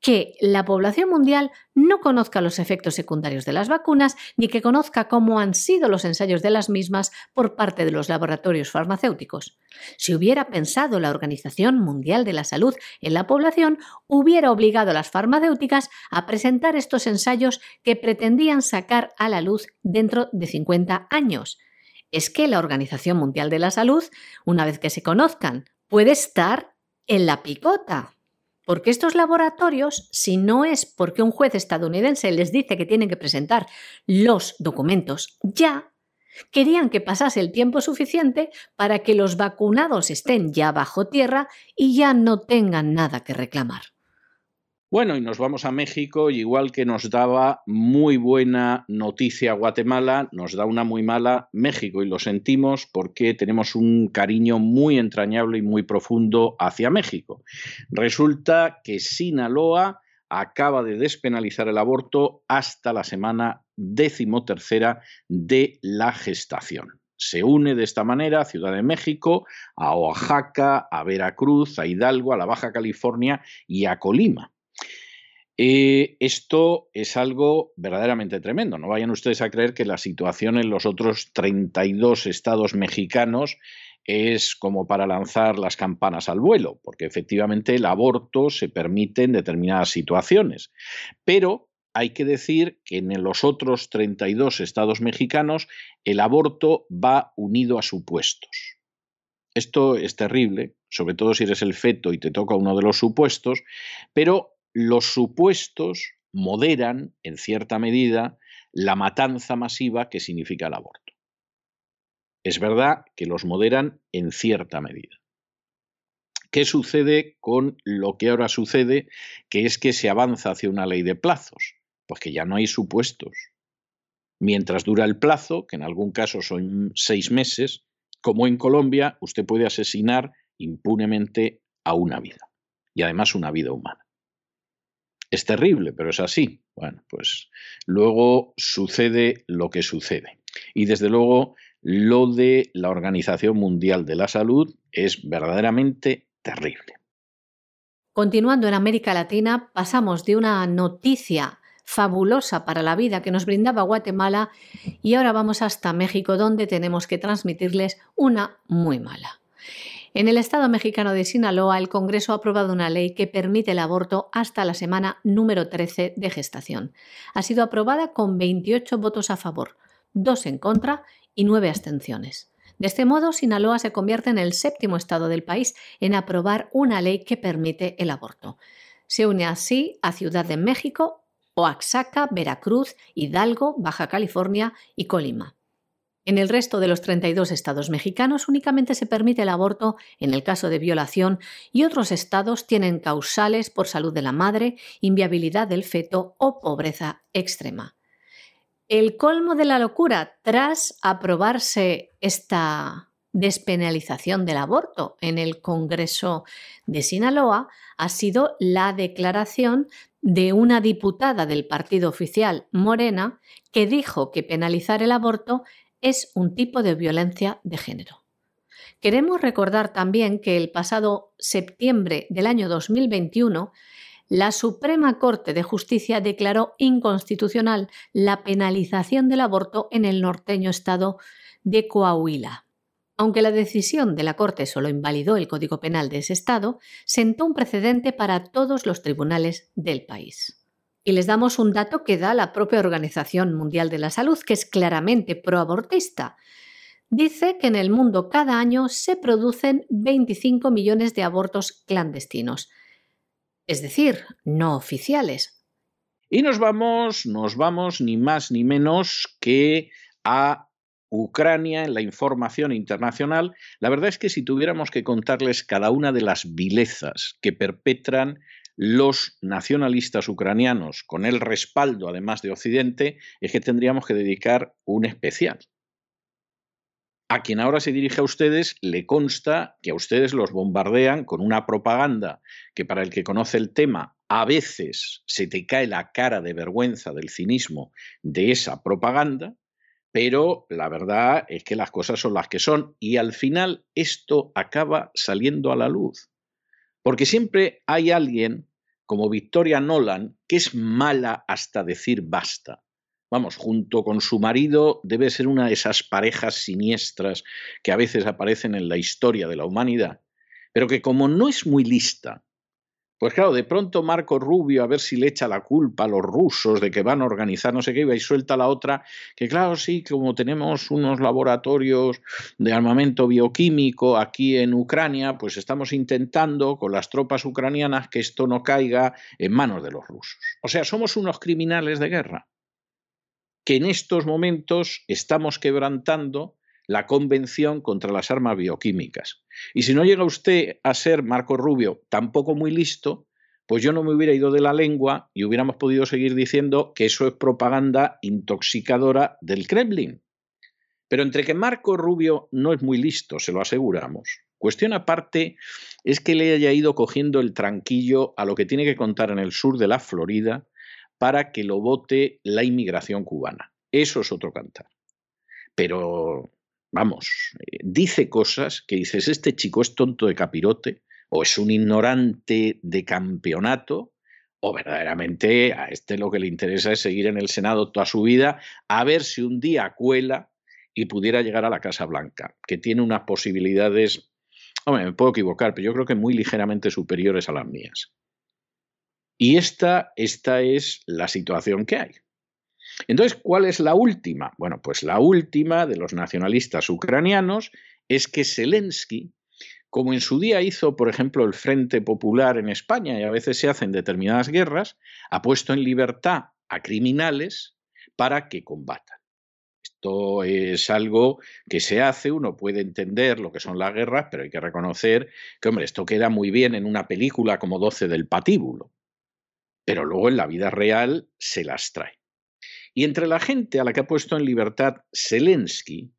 que la población mundial no conozca los efectos secundarios de las vacunas ni que conozca cómo han sido los ensayos de las mismas por parte de los laboratorios farmacéuticos. Si hubiera pensado la Organización Mundial de la Salud en la población, hubiera obligado a las farmacéuticas a presentar estos ensayos que pretendían sacar a la luz dentro de 50 años. Es que la Organización Mundial de la Salud, una vez que se conozcan, puede estar en la picota. Porque estos laboratorios, si no es porque un juez estadounidense les dice que tienen que presentar los documentos ya, querían que pasase el tiempo suficiente para que los vacunados estén ya bajo tierra y ya no tengan nada que reclamar. Bueno, y nos vamos a México, y igual que nos daba muy buena noticia Guatemala, nos da una muy mala México, y lo sentimos porque tenemos un cariño muy entrañable y muy profundo hacia México. Resulta que Sinaloa acaba de despenalizar el aborto hasta la semana decimotercera de la gestación. Se une de esta manera a Ciudad de México, a Oaxaca, a Veracruz, a Hidalgo, a la Baja California y a Colima. Eh, esto es algo verdaderamente tremendo. No vayan ustedes a creer que la situación en los otros 32 estados mexicanos es como para lanzar las campanas al vuelo, porque efectivamente el aborto se permite en determinadas situaciones. Pero hay que decir que en los otros 32 estados mexicanos el aborto va unido a supuestos. Esto es terrible, sobre todo si eres el feto y te toca uno de los supuestos, pero los supuestos moderan, en cierta medida, la matanza masiva que significa el aborto. Es verdad que los moderan en cierta medida. ¿Qué sucede con lo que ahora sucede, que es que se avanza hacia una ley de plazos? Pues que ya no hay supuestos. Mientras dura el plazo, que en algún caso son seis meses, como en Colombia, usted puede asesinar impunemente a una vida, y además una vida humana. Es terrible, pero es así. Bueno, pues luego sucede lo que sucede. Y desde luego lo de la Organización Mundial de la Salud es verdaderamente terrible. Continuando en América Latina, pasamos de una noticia fabulosa para la vida que nos brindaba Guatemala y ahora vamos hasta México donde tenemos que transmitirles una muy mala. En el estado mexicano de Sinaloa, el Congreso ha aprobado una ley que permite el aborto hasta la semana número 13 de gestación. Ha sido aprobada con 28 votos a favor, 2 en contra y 9 abstenciones. De este modo, Sinaloa se convierte en el séptimo estado del país en aprobar una ley que permite el aborto. Se une así a Ciudad de México, Oaxaca, Veracruz, Hidalgo, Baja California y Colima. En el resto de los 32 estados mexicanos únicamente se permite el aborto en el caso de violación y otros estados tienen causales por salud de la madre, inviabilidad del feto o pobreza extrema. El colmo de la locura tras aprobarse esta despenalización del aborto en el Congreso de Sinaloa ha sido la declaración de una diputada del partido oficial Morena que dijo que penalizar el aborto es un tipo de violencia de género. Queremos recordar también que el pasado septiembre del año 2021, la Suprema Corte de Justicia declaró inconstitucional la penalización del aborto en el norteño estado de Coahuila. Aunque la decisión de la Corte solo invalidó el Código Penal de ese Estado, sentó un precedente para todos los tribunales del país. Y les damos un dato que da la propia Organización Mundial de la Salud, que es claramente proabortista. Dice que en el mundo cada año se producen 25 millones de abortos clandestinos, es decir, no oficiales. Y nos vamos, nos vamos ni más ni menos que a Ucrania en la información internacional, la verdad es que si tuviéramos que contarles cada una de las vilezas que perpetran los nacionalistas ucranianos con el respaldo además de Occidente, es que tendríamos que dedicar un especial. A quien ahora se dirige a ustedes le consta que a ustedes los bombardean con una propaganda que para el que conoce el tema a veces se te cae la cara de vergüenza del cinismo de esa propaganda, pero la verdad es que las cosas son las que son y al final esto acaba saliendo a la luz. Porque siempre hay alguien como Victoria Nolan que es mala hasta decir basta. Vamos, junto con su marido debe ser una de esas parejas siniestras que a veces aparecen en la historia de la humanidad, pero que como no es muy lista pues claro, de pronto Marco Rubio, a ver si le echa la culpa a los rusos de que van a organizar no sé qué, y suelta la otra, que claro, sí, como tenemos unos laboratorios de armamento bioquímico aquí en Ucrania, pues estamos intentando con las tropas ucranianas que esto no caiga en manos de los rusos. O sea, somos unos criminales de guerra que en estos momentos estamos quebrantando la Convención contra las Armas Bioquímicas. Y si no llega usted a ser Marco Rubio tampoco muy listo, pues yo no me hubiera ido de la lengua y hubiéramos podido seguir diciendo que eso es propaganda intoxicadora del Kremlin. Pero entre que Marco Rubio no es muy listo, se lo aseguramos. Cuestión aparte es que le haya ido cogiendo el tranquillo a lo que tiene que contar en el sur de la Florida para que lo vote la inmigración cubana. Eso es otro cantar. Pero vamos, eh, dice cosas que dices, este chico es tonto de capirote, o es un ignorante de campeonato, o verdaderamente a este lo que le interesa es seguir en el Senado toda su vida, a ver si un día cuela y pudiera llegar a la Casa Blanca, que tiene unas posibilidades, hombre, me puedo equivocar, pero yo creo que muy ligeramente superiores a las mías. Y esta, esta es la situación que hay. Entonces, ¿cuál es la última? Bueno, pues la última de los nacionalistas ucranianos es que Zelensky, como en su día hizo, por ejemplo, el Frente Popular en España, y a veces se hacen determinadas guerras, ha puesto en libertad a criminales para que combatan. Esto es algo que se hace, uno puede entender lo que son las guerras, pero hay que reconocer que, hombre, esto queda muy bien en una película como 12 del patíbulo, pero luego en la vida real se las trae. Y entre la gente a la que ha puesto en libertad Zelensky,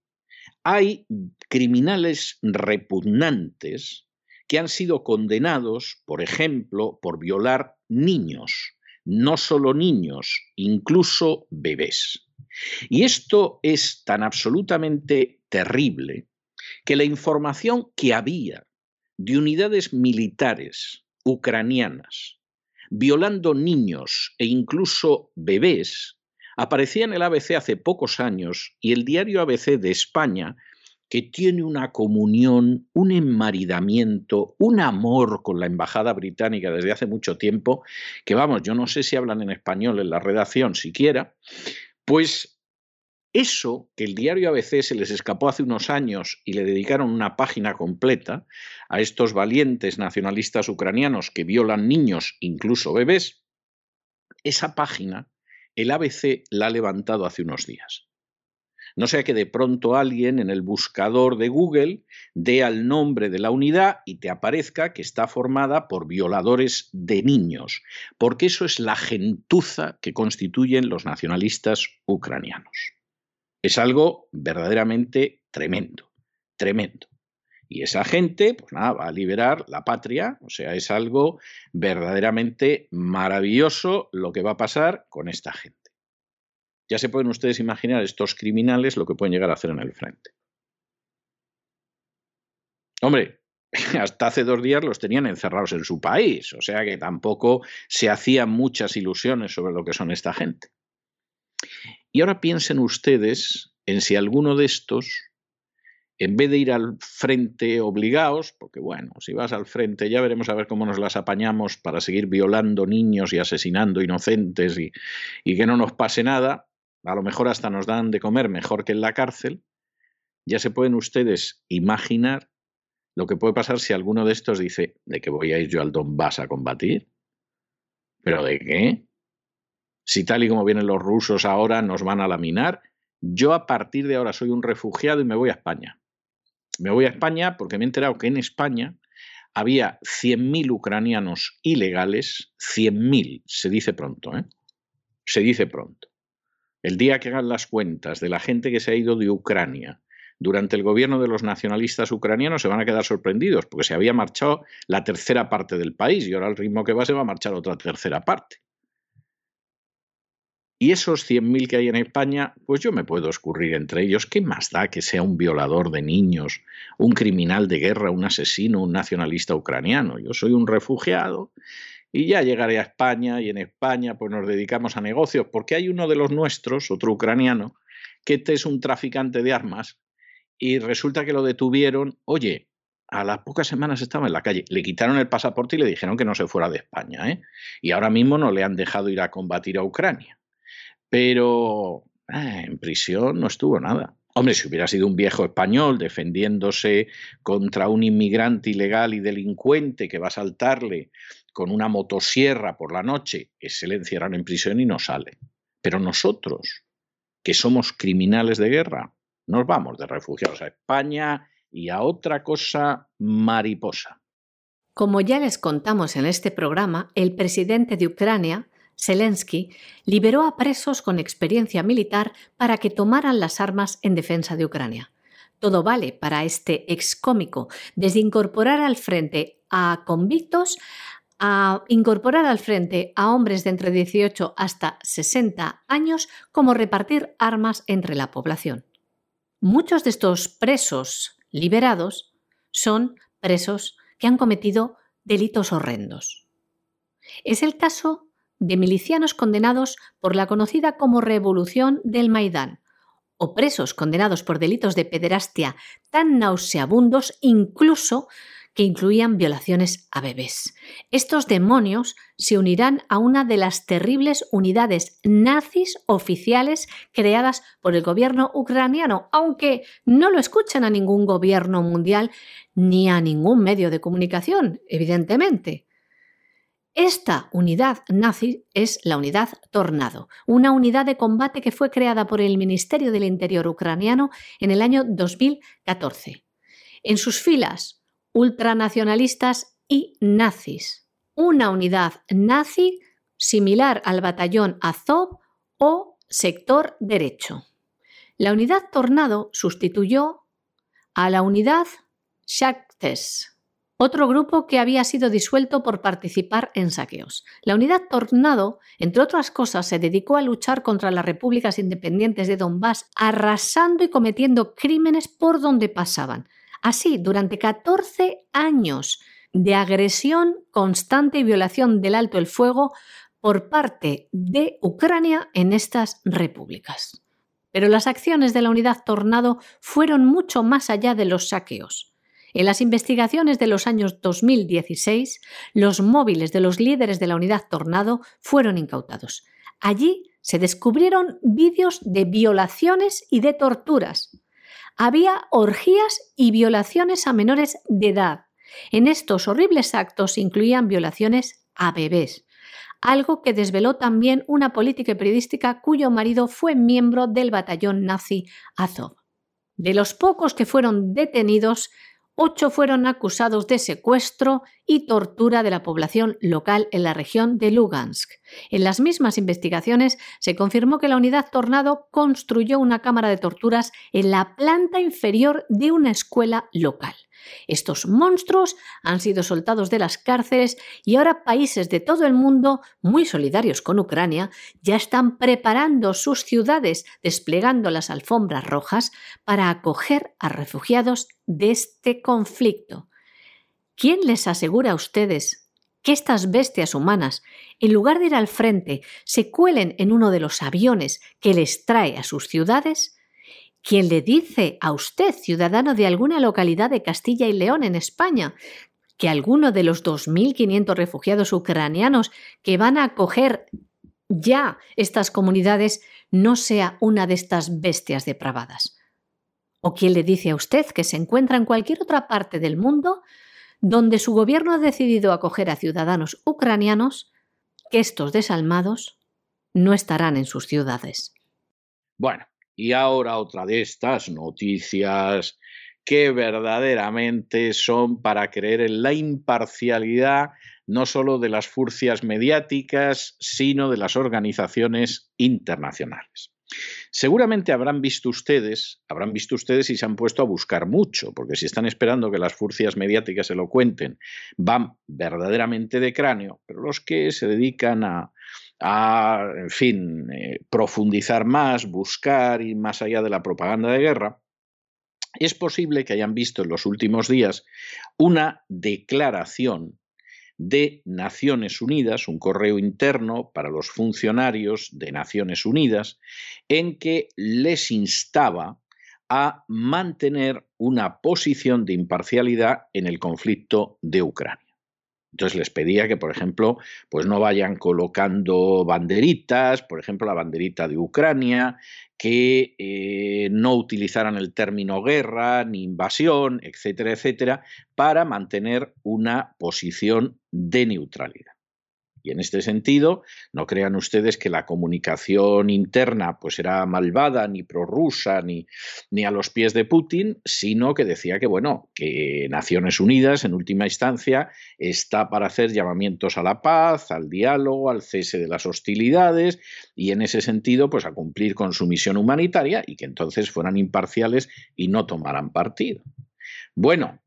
hay criminales repugnantes que han sido condenados, por ejemplo, por violar niños, no solo niños, incluso bebés. Y esto es tan absolutamente terrible que la información que había de unidades militares ucranianas violando niños e incluso bebés Aparecía en el ABC hace pocos años y el diario ABC de España, que tiene una comunión, un enmaridamiento, un amor con la embajada británica desde hace mucho tiempo, que vamos, yo no sé si hablan en español en la redacción siquiera, pues eso que el diario ABC se les escapó hace unos años y le dedicaron una página completa a estos valientes nacionalistas ucranianos que violan niños, incluso bebés, esa página el ABC la ha levantado hace unos días. No sea que de pronto alguien en el buscador de Google dé al nombre de la unidad y te aparezca que está formada por violadores de niños, porque eso es la gentuza que constituyen los nacionalistas ucranianos. Es algo verdaderamente tremendo, tremendo. Y esa gente, pues nada, va a liberar la patria, o sea, es algo verdaderamente maravilloso lo que va a pasar con esta gente. Ya se pueden ustedes imaginar estos criminales lo que pueden llegar a hacer en el frente. Hombre, [laughs] hasta hace dos días los tenían encerrados en su país, o sea que tampoco se hacían muchas ilusiones sobre lo que son esta gente. Y ahora piensen ustedes en si alguno de estos en vez de ir al frente obligados, porque bueno, si vas al frente ya veremos a ver cómo nos las apañamos para seguir violando niños y asesinando inocentes y, que no nos pase nada, a lo mejor hasta nos dan de comer mejor que en la cárcel, ya se pueden ustedes imaginar lo que puede pasar si alguno de estos dice, ¿de que voy a ir yo al Donbass a combatir? ¿Pero de qué? Si tal y como vienen los rusos ahora nos van a laminar, yo a partir de ahora soy un refugiado y me voy a España. Me voy a España porque me he enterado que en España había 100.000 ucranianos ilegales, 100.000, se dice pronto, ¿eh? Se dice pronto. El día que hagan las cuentas de la gente que se ha ido de Ucrania durante el gobierno de los nacionalistas ucranianos se van a quedar sorprendidos, porque se había marchado la tercera parte del país y ahora al ritmo que va se va a marchar otra tercera parte. Y esos 100.000 que hay en España, pues yo me puedo escurrir entre ellos. ¿Qué más da que sea un violador de niños, un criminal de guerra, un asesino, un nacionalista ucraniano? Yo soy un refugiado y ya llegaré a España y en España pues nos dedicamos a negocios, porque hay uno de los nuestros, otro ucraniano, que este es un traficante de armas y resulta que lo detuvieron, oye, a las pocas semanas estaba en la calle, le quitaron el pasaporte y le dijeron que no se fuera de España, ¿eh? Y ahora mismo no le han dejado ir a combatir a Ucrania pero eh, en prisión no estuvo nada. Hombre, si hubiera sido un viejo español defendiéndose contra un inmigrante ilegal y delincuente que va a saltarle con una motosierra por la noche, ese le encierran en prisión y no sale. Pero nosotros, que somos criminales de guerra, nos vamos de refugiados a España y a otra cosa mariposa. Como ya les contamos en este programa, el presidente de Ucrania Zelensky liberó a presos con experiencia militar para que tomaran las armas en defensa de Ucrania. Todo vale para este excómico, desde incorporar al frente a convictos a incorporar al frente a hombres de entre 18 hasta 60 años como repartir armas entre la población. Muchos de estos presos liberados son presos que han cometido delitos horrendos. Es el caso de milicianos condenados por la conocida como Revolución del Maidán, o presos condenados por delitos de pederastia tan nauseabundos incluso que incluían violaciones a bebés. Estos demonios se unirán a una de las terribles unidades nazis oficiales creadas por el gobierno ucraniano, aunque no lo escuchan a ningún gobierno mundial ni a ningún medio de comunicación, evidentemente. Esta unidad nazi es la unidad Tornado, una unidad de combate que fue creada por el Ministerio del Interior ucraniano en el año 2014. En sus filas, ultranacionalistas y nazis. Una unidad nazi similar al batallón Azov o sector derecho. La unidad Tornado sustituyó a la unidad Shaktes otro grupo que había sido disuelto por participar en saqueos. La unidad Tornado, entre otras cosas, se dedicó a luchar contra las repúblicas independientes de Donbass, arrasando y cometiendo crímenes por donde pasaban. Así, durante 14 años de agresión constante y violación del alto el fuego por parte de Ucrania en estas repúblicas. Pero las acciones de la unidad Tornado fueron mucho más allá de los saqueos. En las investigaciones de los años 2016, los móviles de los líderes de la unidad Tornado fueron incautados. Allí se descubrieron vídeos de violaciones y de torturas. Había orgías y violaciones a menores de edad. En estos horribles actos incluían violaciones a bebés, algo que desveló también una política periodística cuyo marido fue miembro del batallón nazi Azov. De los pocos que fueron detenidos, ocho fueron acusados de secuestro y tortura de la población local en la región de Lugansk. En las mismas investigaciones se confirmó que la unidad Tornado construyó una cámara de torturas en la planta inferior de una escuela local. Estos monstruos han sido soltados de las cárceles y ahora países de todo el mundo, muy solidarios con Ucrania, ya están preparando sus ciudades, desplegando las alfombras rojas para acoger a refugiados de este conflicto. ¿Quién les asegura a ustedes que estas bestias humanas, en lugar de ir al frente, se cuelen en uno de los aviones que les trae a sus ciudades? ¿Quién le dice a usted, ciudadano de alguna localidad de Castilla y León en España, que alguno de los 2.500 refugiados ucranianos que van a acoger ya estas comunidades no sea una de estas bestias depravadas? ¿O quién le dice a usted que se encuentra en cualquier otra parte del mundo donde su gobierno ha decidido acoger a ciudadanos ucranianos que estos desalmados no estarán en sus ciudades? Bueno, y ahora otra de estas noticias que verdaderamente son para creer en la imparcialidad no solo de las furcias mediáticas, sino de las organizaciones internacionales. Seguramente habrán visto ustedes, habrán visto ustedes y se han puesto a buscar mucho, porque si están esperando que las furcias mediáticas se lo cuenten, van verdaderamente de cráneo, pero los que se dedican a, en fin, eh, profundizar más, buscar y más allá de la propaganda de guerra, es posible que hayan visto en los últimos días una declaración de Naciones Unidas, un correo interno para los funcionarios de Naciones Unidas, en que les instaba a mantener una posición de imparcialidad en el conflicto de Ucrania. Entonces les pedía que, por ejemplo, pues no vayan colocando banderitas, por ejemplo, la banderita de Ucrania, que eh, no utilizaran el término guerra ni invasión, etcétera, etcétera, para mantener una posición de neutralidad. Y en este sentido, no crean ustedes que la comunicación interna pues era malvada, ni prorrusa, ni, ni a los pies de Putin, sino que decía que, bueno, que Naciones Unidas, en última instancia, está para hacer llamamientos a la paz, al diálogo, al cese de las hostilidades, y en ese sentido, pues a cumplir con su misión humanitaria y que entonces fueran imparciales y no tomaran partido. Bueno,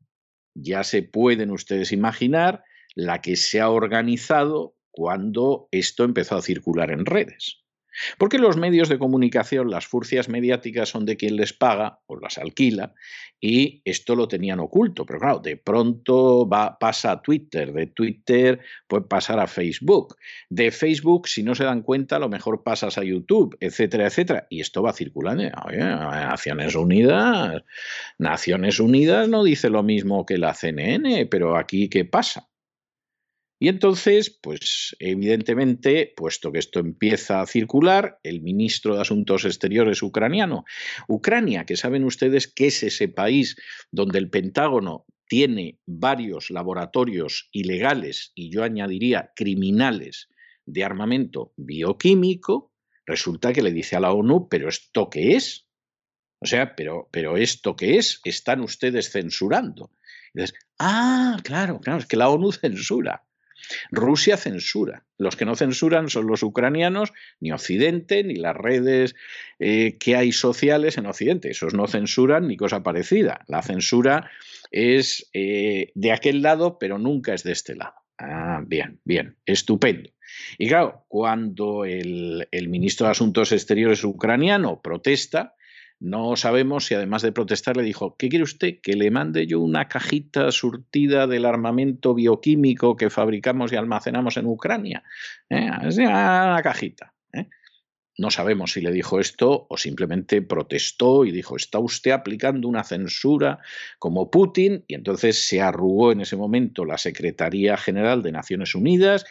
ya se pueden ustedes imaginar la que se ha organizado cuando esto empezó a circular en redes. Porque los medios de comunicación, las furcias mediáticas son de quien les paga o las alquila y esto lo tenían oculto. Pero claro, de pronto pasa a Twitter, de Twitter puede pasar a Facebook, de Facebook, si no se dan cuenta, a lo mejor pasas a YouTube, etcétera, etcétera. Y esto va circulando. Naciones Unidas, Naciones Unidas no dice lo mismo que la CNN, pero aquí, ¿qué pasa? Y entonces, pues evidentemente, puesto que esto empieza a circular, el ministro de Asuntos Exteriores ucraniano, Ucrania, que saben ustedes que es ese país donde el Pentágono tiene varios laboratorios ilegales y yo añadiría criminales de armamento bioquímico, resulta que le dice a la ONU, pero ¿esto qué es? O sea, pero, pero ¿esto qué es? Están ustedes censurando. Y dices, ah, claro, claro, es que la ONU censura. Rusia censura. Los que no censuran son los ucranianos, ni Occidente, ni las redes eh, que hay sociales en Occidente. Esos no censuran ni cosa parecida. La censura es eh, de aquel lado, pero nunca es de este lado. Ah, bien, bien, estupendo. Y claro, cuando el ministro de Asuntos Exteriores ucraniano protesta, no sabemos si además de protestar le dijo, ¿qué quiere usted? Que le mande yo una cajita surtida del armamento bioquímico que fabricamos y almacenamos en Ucrania. ¿Eh? Una cajita. No sabemos si le dijo esto o simplemente protestó y dijo, está usted aplicando una censura como Putin y entonces se arrugó en ese momento la Secretaría General de Naciones Unidas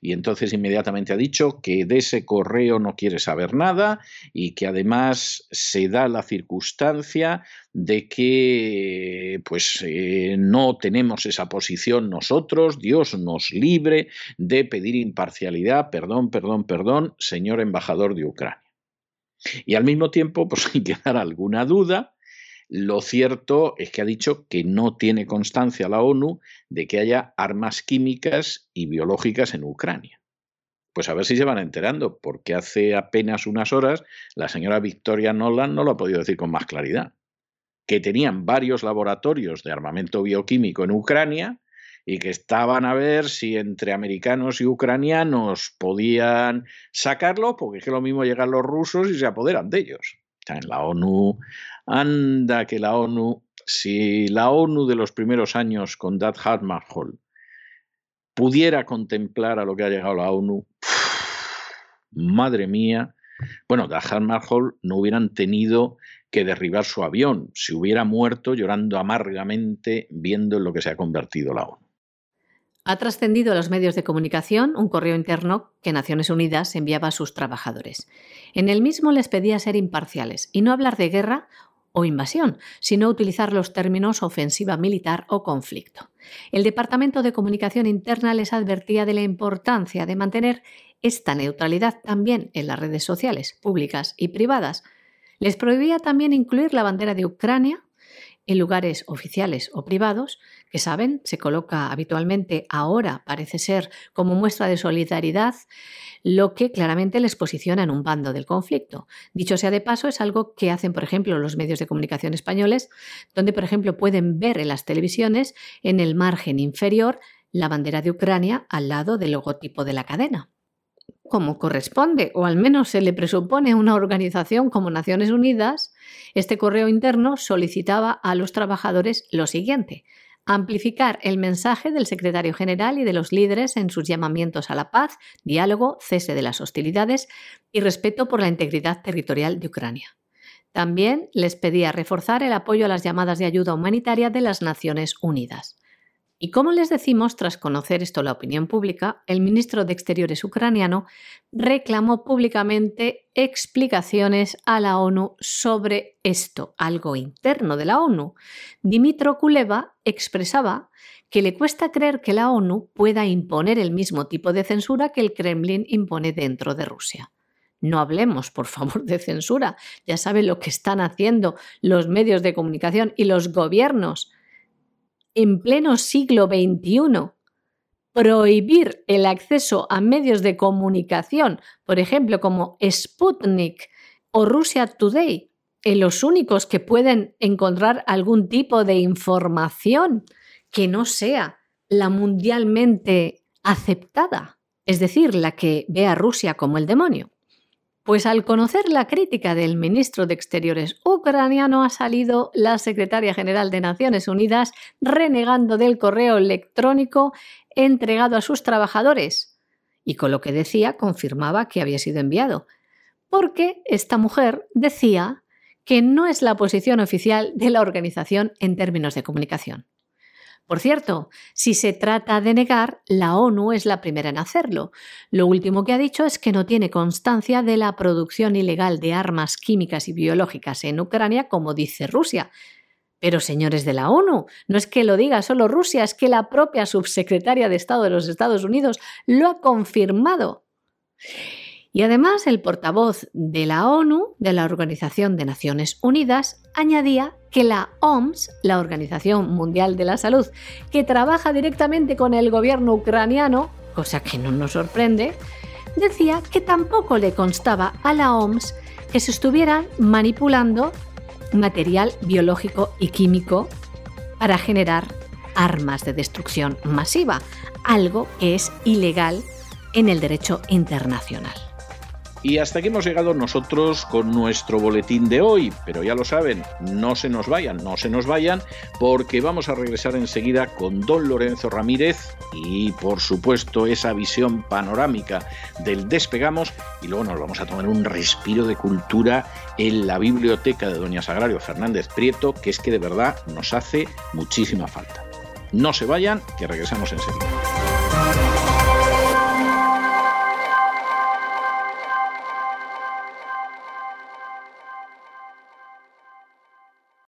y entonces inmediatamente ha dicho que de ese correo no quiere saber nada y que además se da la circunstancia de que pues eh, no tenemos esa posición nosotros, Dios nos libre de pedir imparcialidad, perdón, perdón, perdón, señor embajador de Ucrania. Y al mismo tiempo, pues [laughs] sin quedar alguna duda, lo cierto es que ha dicho que no tiene constancia la ONU de que haya armas químicas y biológicas en Ucrania. Pues a ver si se van enterando, porque hace apenas unas horas la señora Victoria Nolan no lo ha podido decir con más claridad que tenían varios laboratorios de armamento bioquímico en Ucrania y que estaban a ver si entre americanos y ucranianos podían sacarlo, porque es que lo mismo llegan los rusos y se apoderan de ellos. En la ONU, anda que la ONU, si la ONU de los primeros años con Dag Hammarskjöld pudiera contemplar a lo que ha llegado la ONU, madre mía, bueno, Dag Hammarskjöld no hubieran tenido que derribar su avión. Se hubiera muerto llorando amargamente viendo en lo que se ha convertido la ONU. Ha trascendido a los medios de comunicación un correo interno que Naciones Unidas enviaba a sus trabajadores. En el mismo les pedía ser imparciales y no hablar de guerra o invasión, sino utilizar los términos ofensiva militar o conflicto. El Departamento de Comunicación Interna les advertía de la importancia de mantener esta neutralidad también en las redes sociales, públicas y privadas. Les prohibía también incluir la bandera de Ucrania en lugares oficiales o privados, que saben, se coloca habitualmente ahora, parece ser, como muestra de solidaridad, lo que claramente les posiciona en un bando del conflicto. Dicho sea de paso, es algo que hacen, por ejemplo, los medios de comunicación españoles, donde, por ejemplo, pueden ver en las televisiones, en el margen inferior, la bandera de Ucrania al lado del logotipo de la cadena como corresponde, o al menos se le presupone una organización como Naciones Unidas, este correo interno solicitaba a los trabajadores lo siguiente, amplificar el mensaje del secretario general y de los líderes en sus llamamientos a la paz, diálogo, cese de las hostilidades y respeto por la integridad territorial de Ucrania. También les pedía reforzar el apoyo a las llamadas de ayuda humanitaria de las Naciones Unidas. Y como les decimos, tras conocer esto la opinión pública, el ministro de Exteriores ucraniano reclamó públicamente explicaciones a la ONU sobre esto, algo interno de la ONU. Dimitro Kuleva expresaba que le cuesta creer que la ONU pueda imponer el mismo tipo de censura que el Kremlin impone dentro de Rusia. No hablemos, por favor, de censura. Ya saben lo que están haciendo los medios de comunicación y los gobiernos en pleno siglo XXI prohibir el acceso a medios de comunicación, por ejemplo, como Sputnik o Russia Today, en los únicos que pueden encontrar algún tipo de información que no sea la mundialmente aceptada, es decir, la que ve a Rusia como el demonio. Pues al conocer la crítica del ministro de Exteriores ucraniano ha salido la secretaria general de Naciones Unidas renegando del correo electrónico entregado a sus trabajadores y con lo que decía confirmaba que había sido enviado, porque esta mujer decía que no es la posición oficial de la organización en términos de comunicación. Por cierto, si se trata de negar, la ONU es la primera en hacerlo. Lo último que ha dicho es que no tiene constancia de la producción ilegal de armas químicas y biológicas en Ucrania, como dice Rusia. Pero señores de la ONU, no es que lo diga solo Rusia, es que la propia subsecretaria de Estado de los Estados Unidos lo ha confirmado. Y además el portavoz de la ONU, de la Organización de Naciones Unidas, añadía que la OMS, la Organización Mundial de la Salud, que trabaja directamente con el gobierno ucraniano, cosa que no nos sorprende, decía que tampoco le constaba a la OMS que se estuvieran manipulando material biológico y químico para generar armas de destrucción masiva, algo que es ilegal en el derecho internacional. Y hasta aquí hemos llegado nosotros con nuestro boletín de hoy, pero ya lo saben, no se nos vayan, no se nos vayan, porque vamos a regresar enseguida con don Lorenzo Ramírez y por supuesto esa visión panorámica del despegamos y luego nos vamos a tomar un respiro de cultura en la biblioteca de doña Sagrario Fernández Prieto, que es que de verdad nos hace muchísima falta. No se vayan, que regresamos enseguida.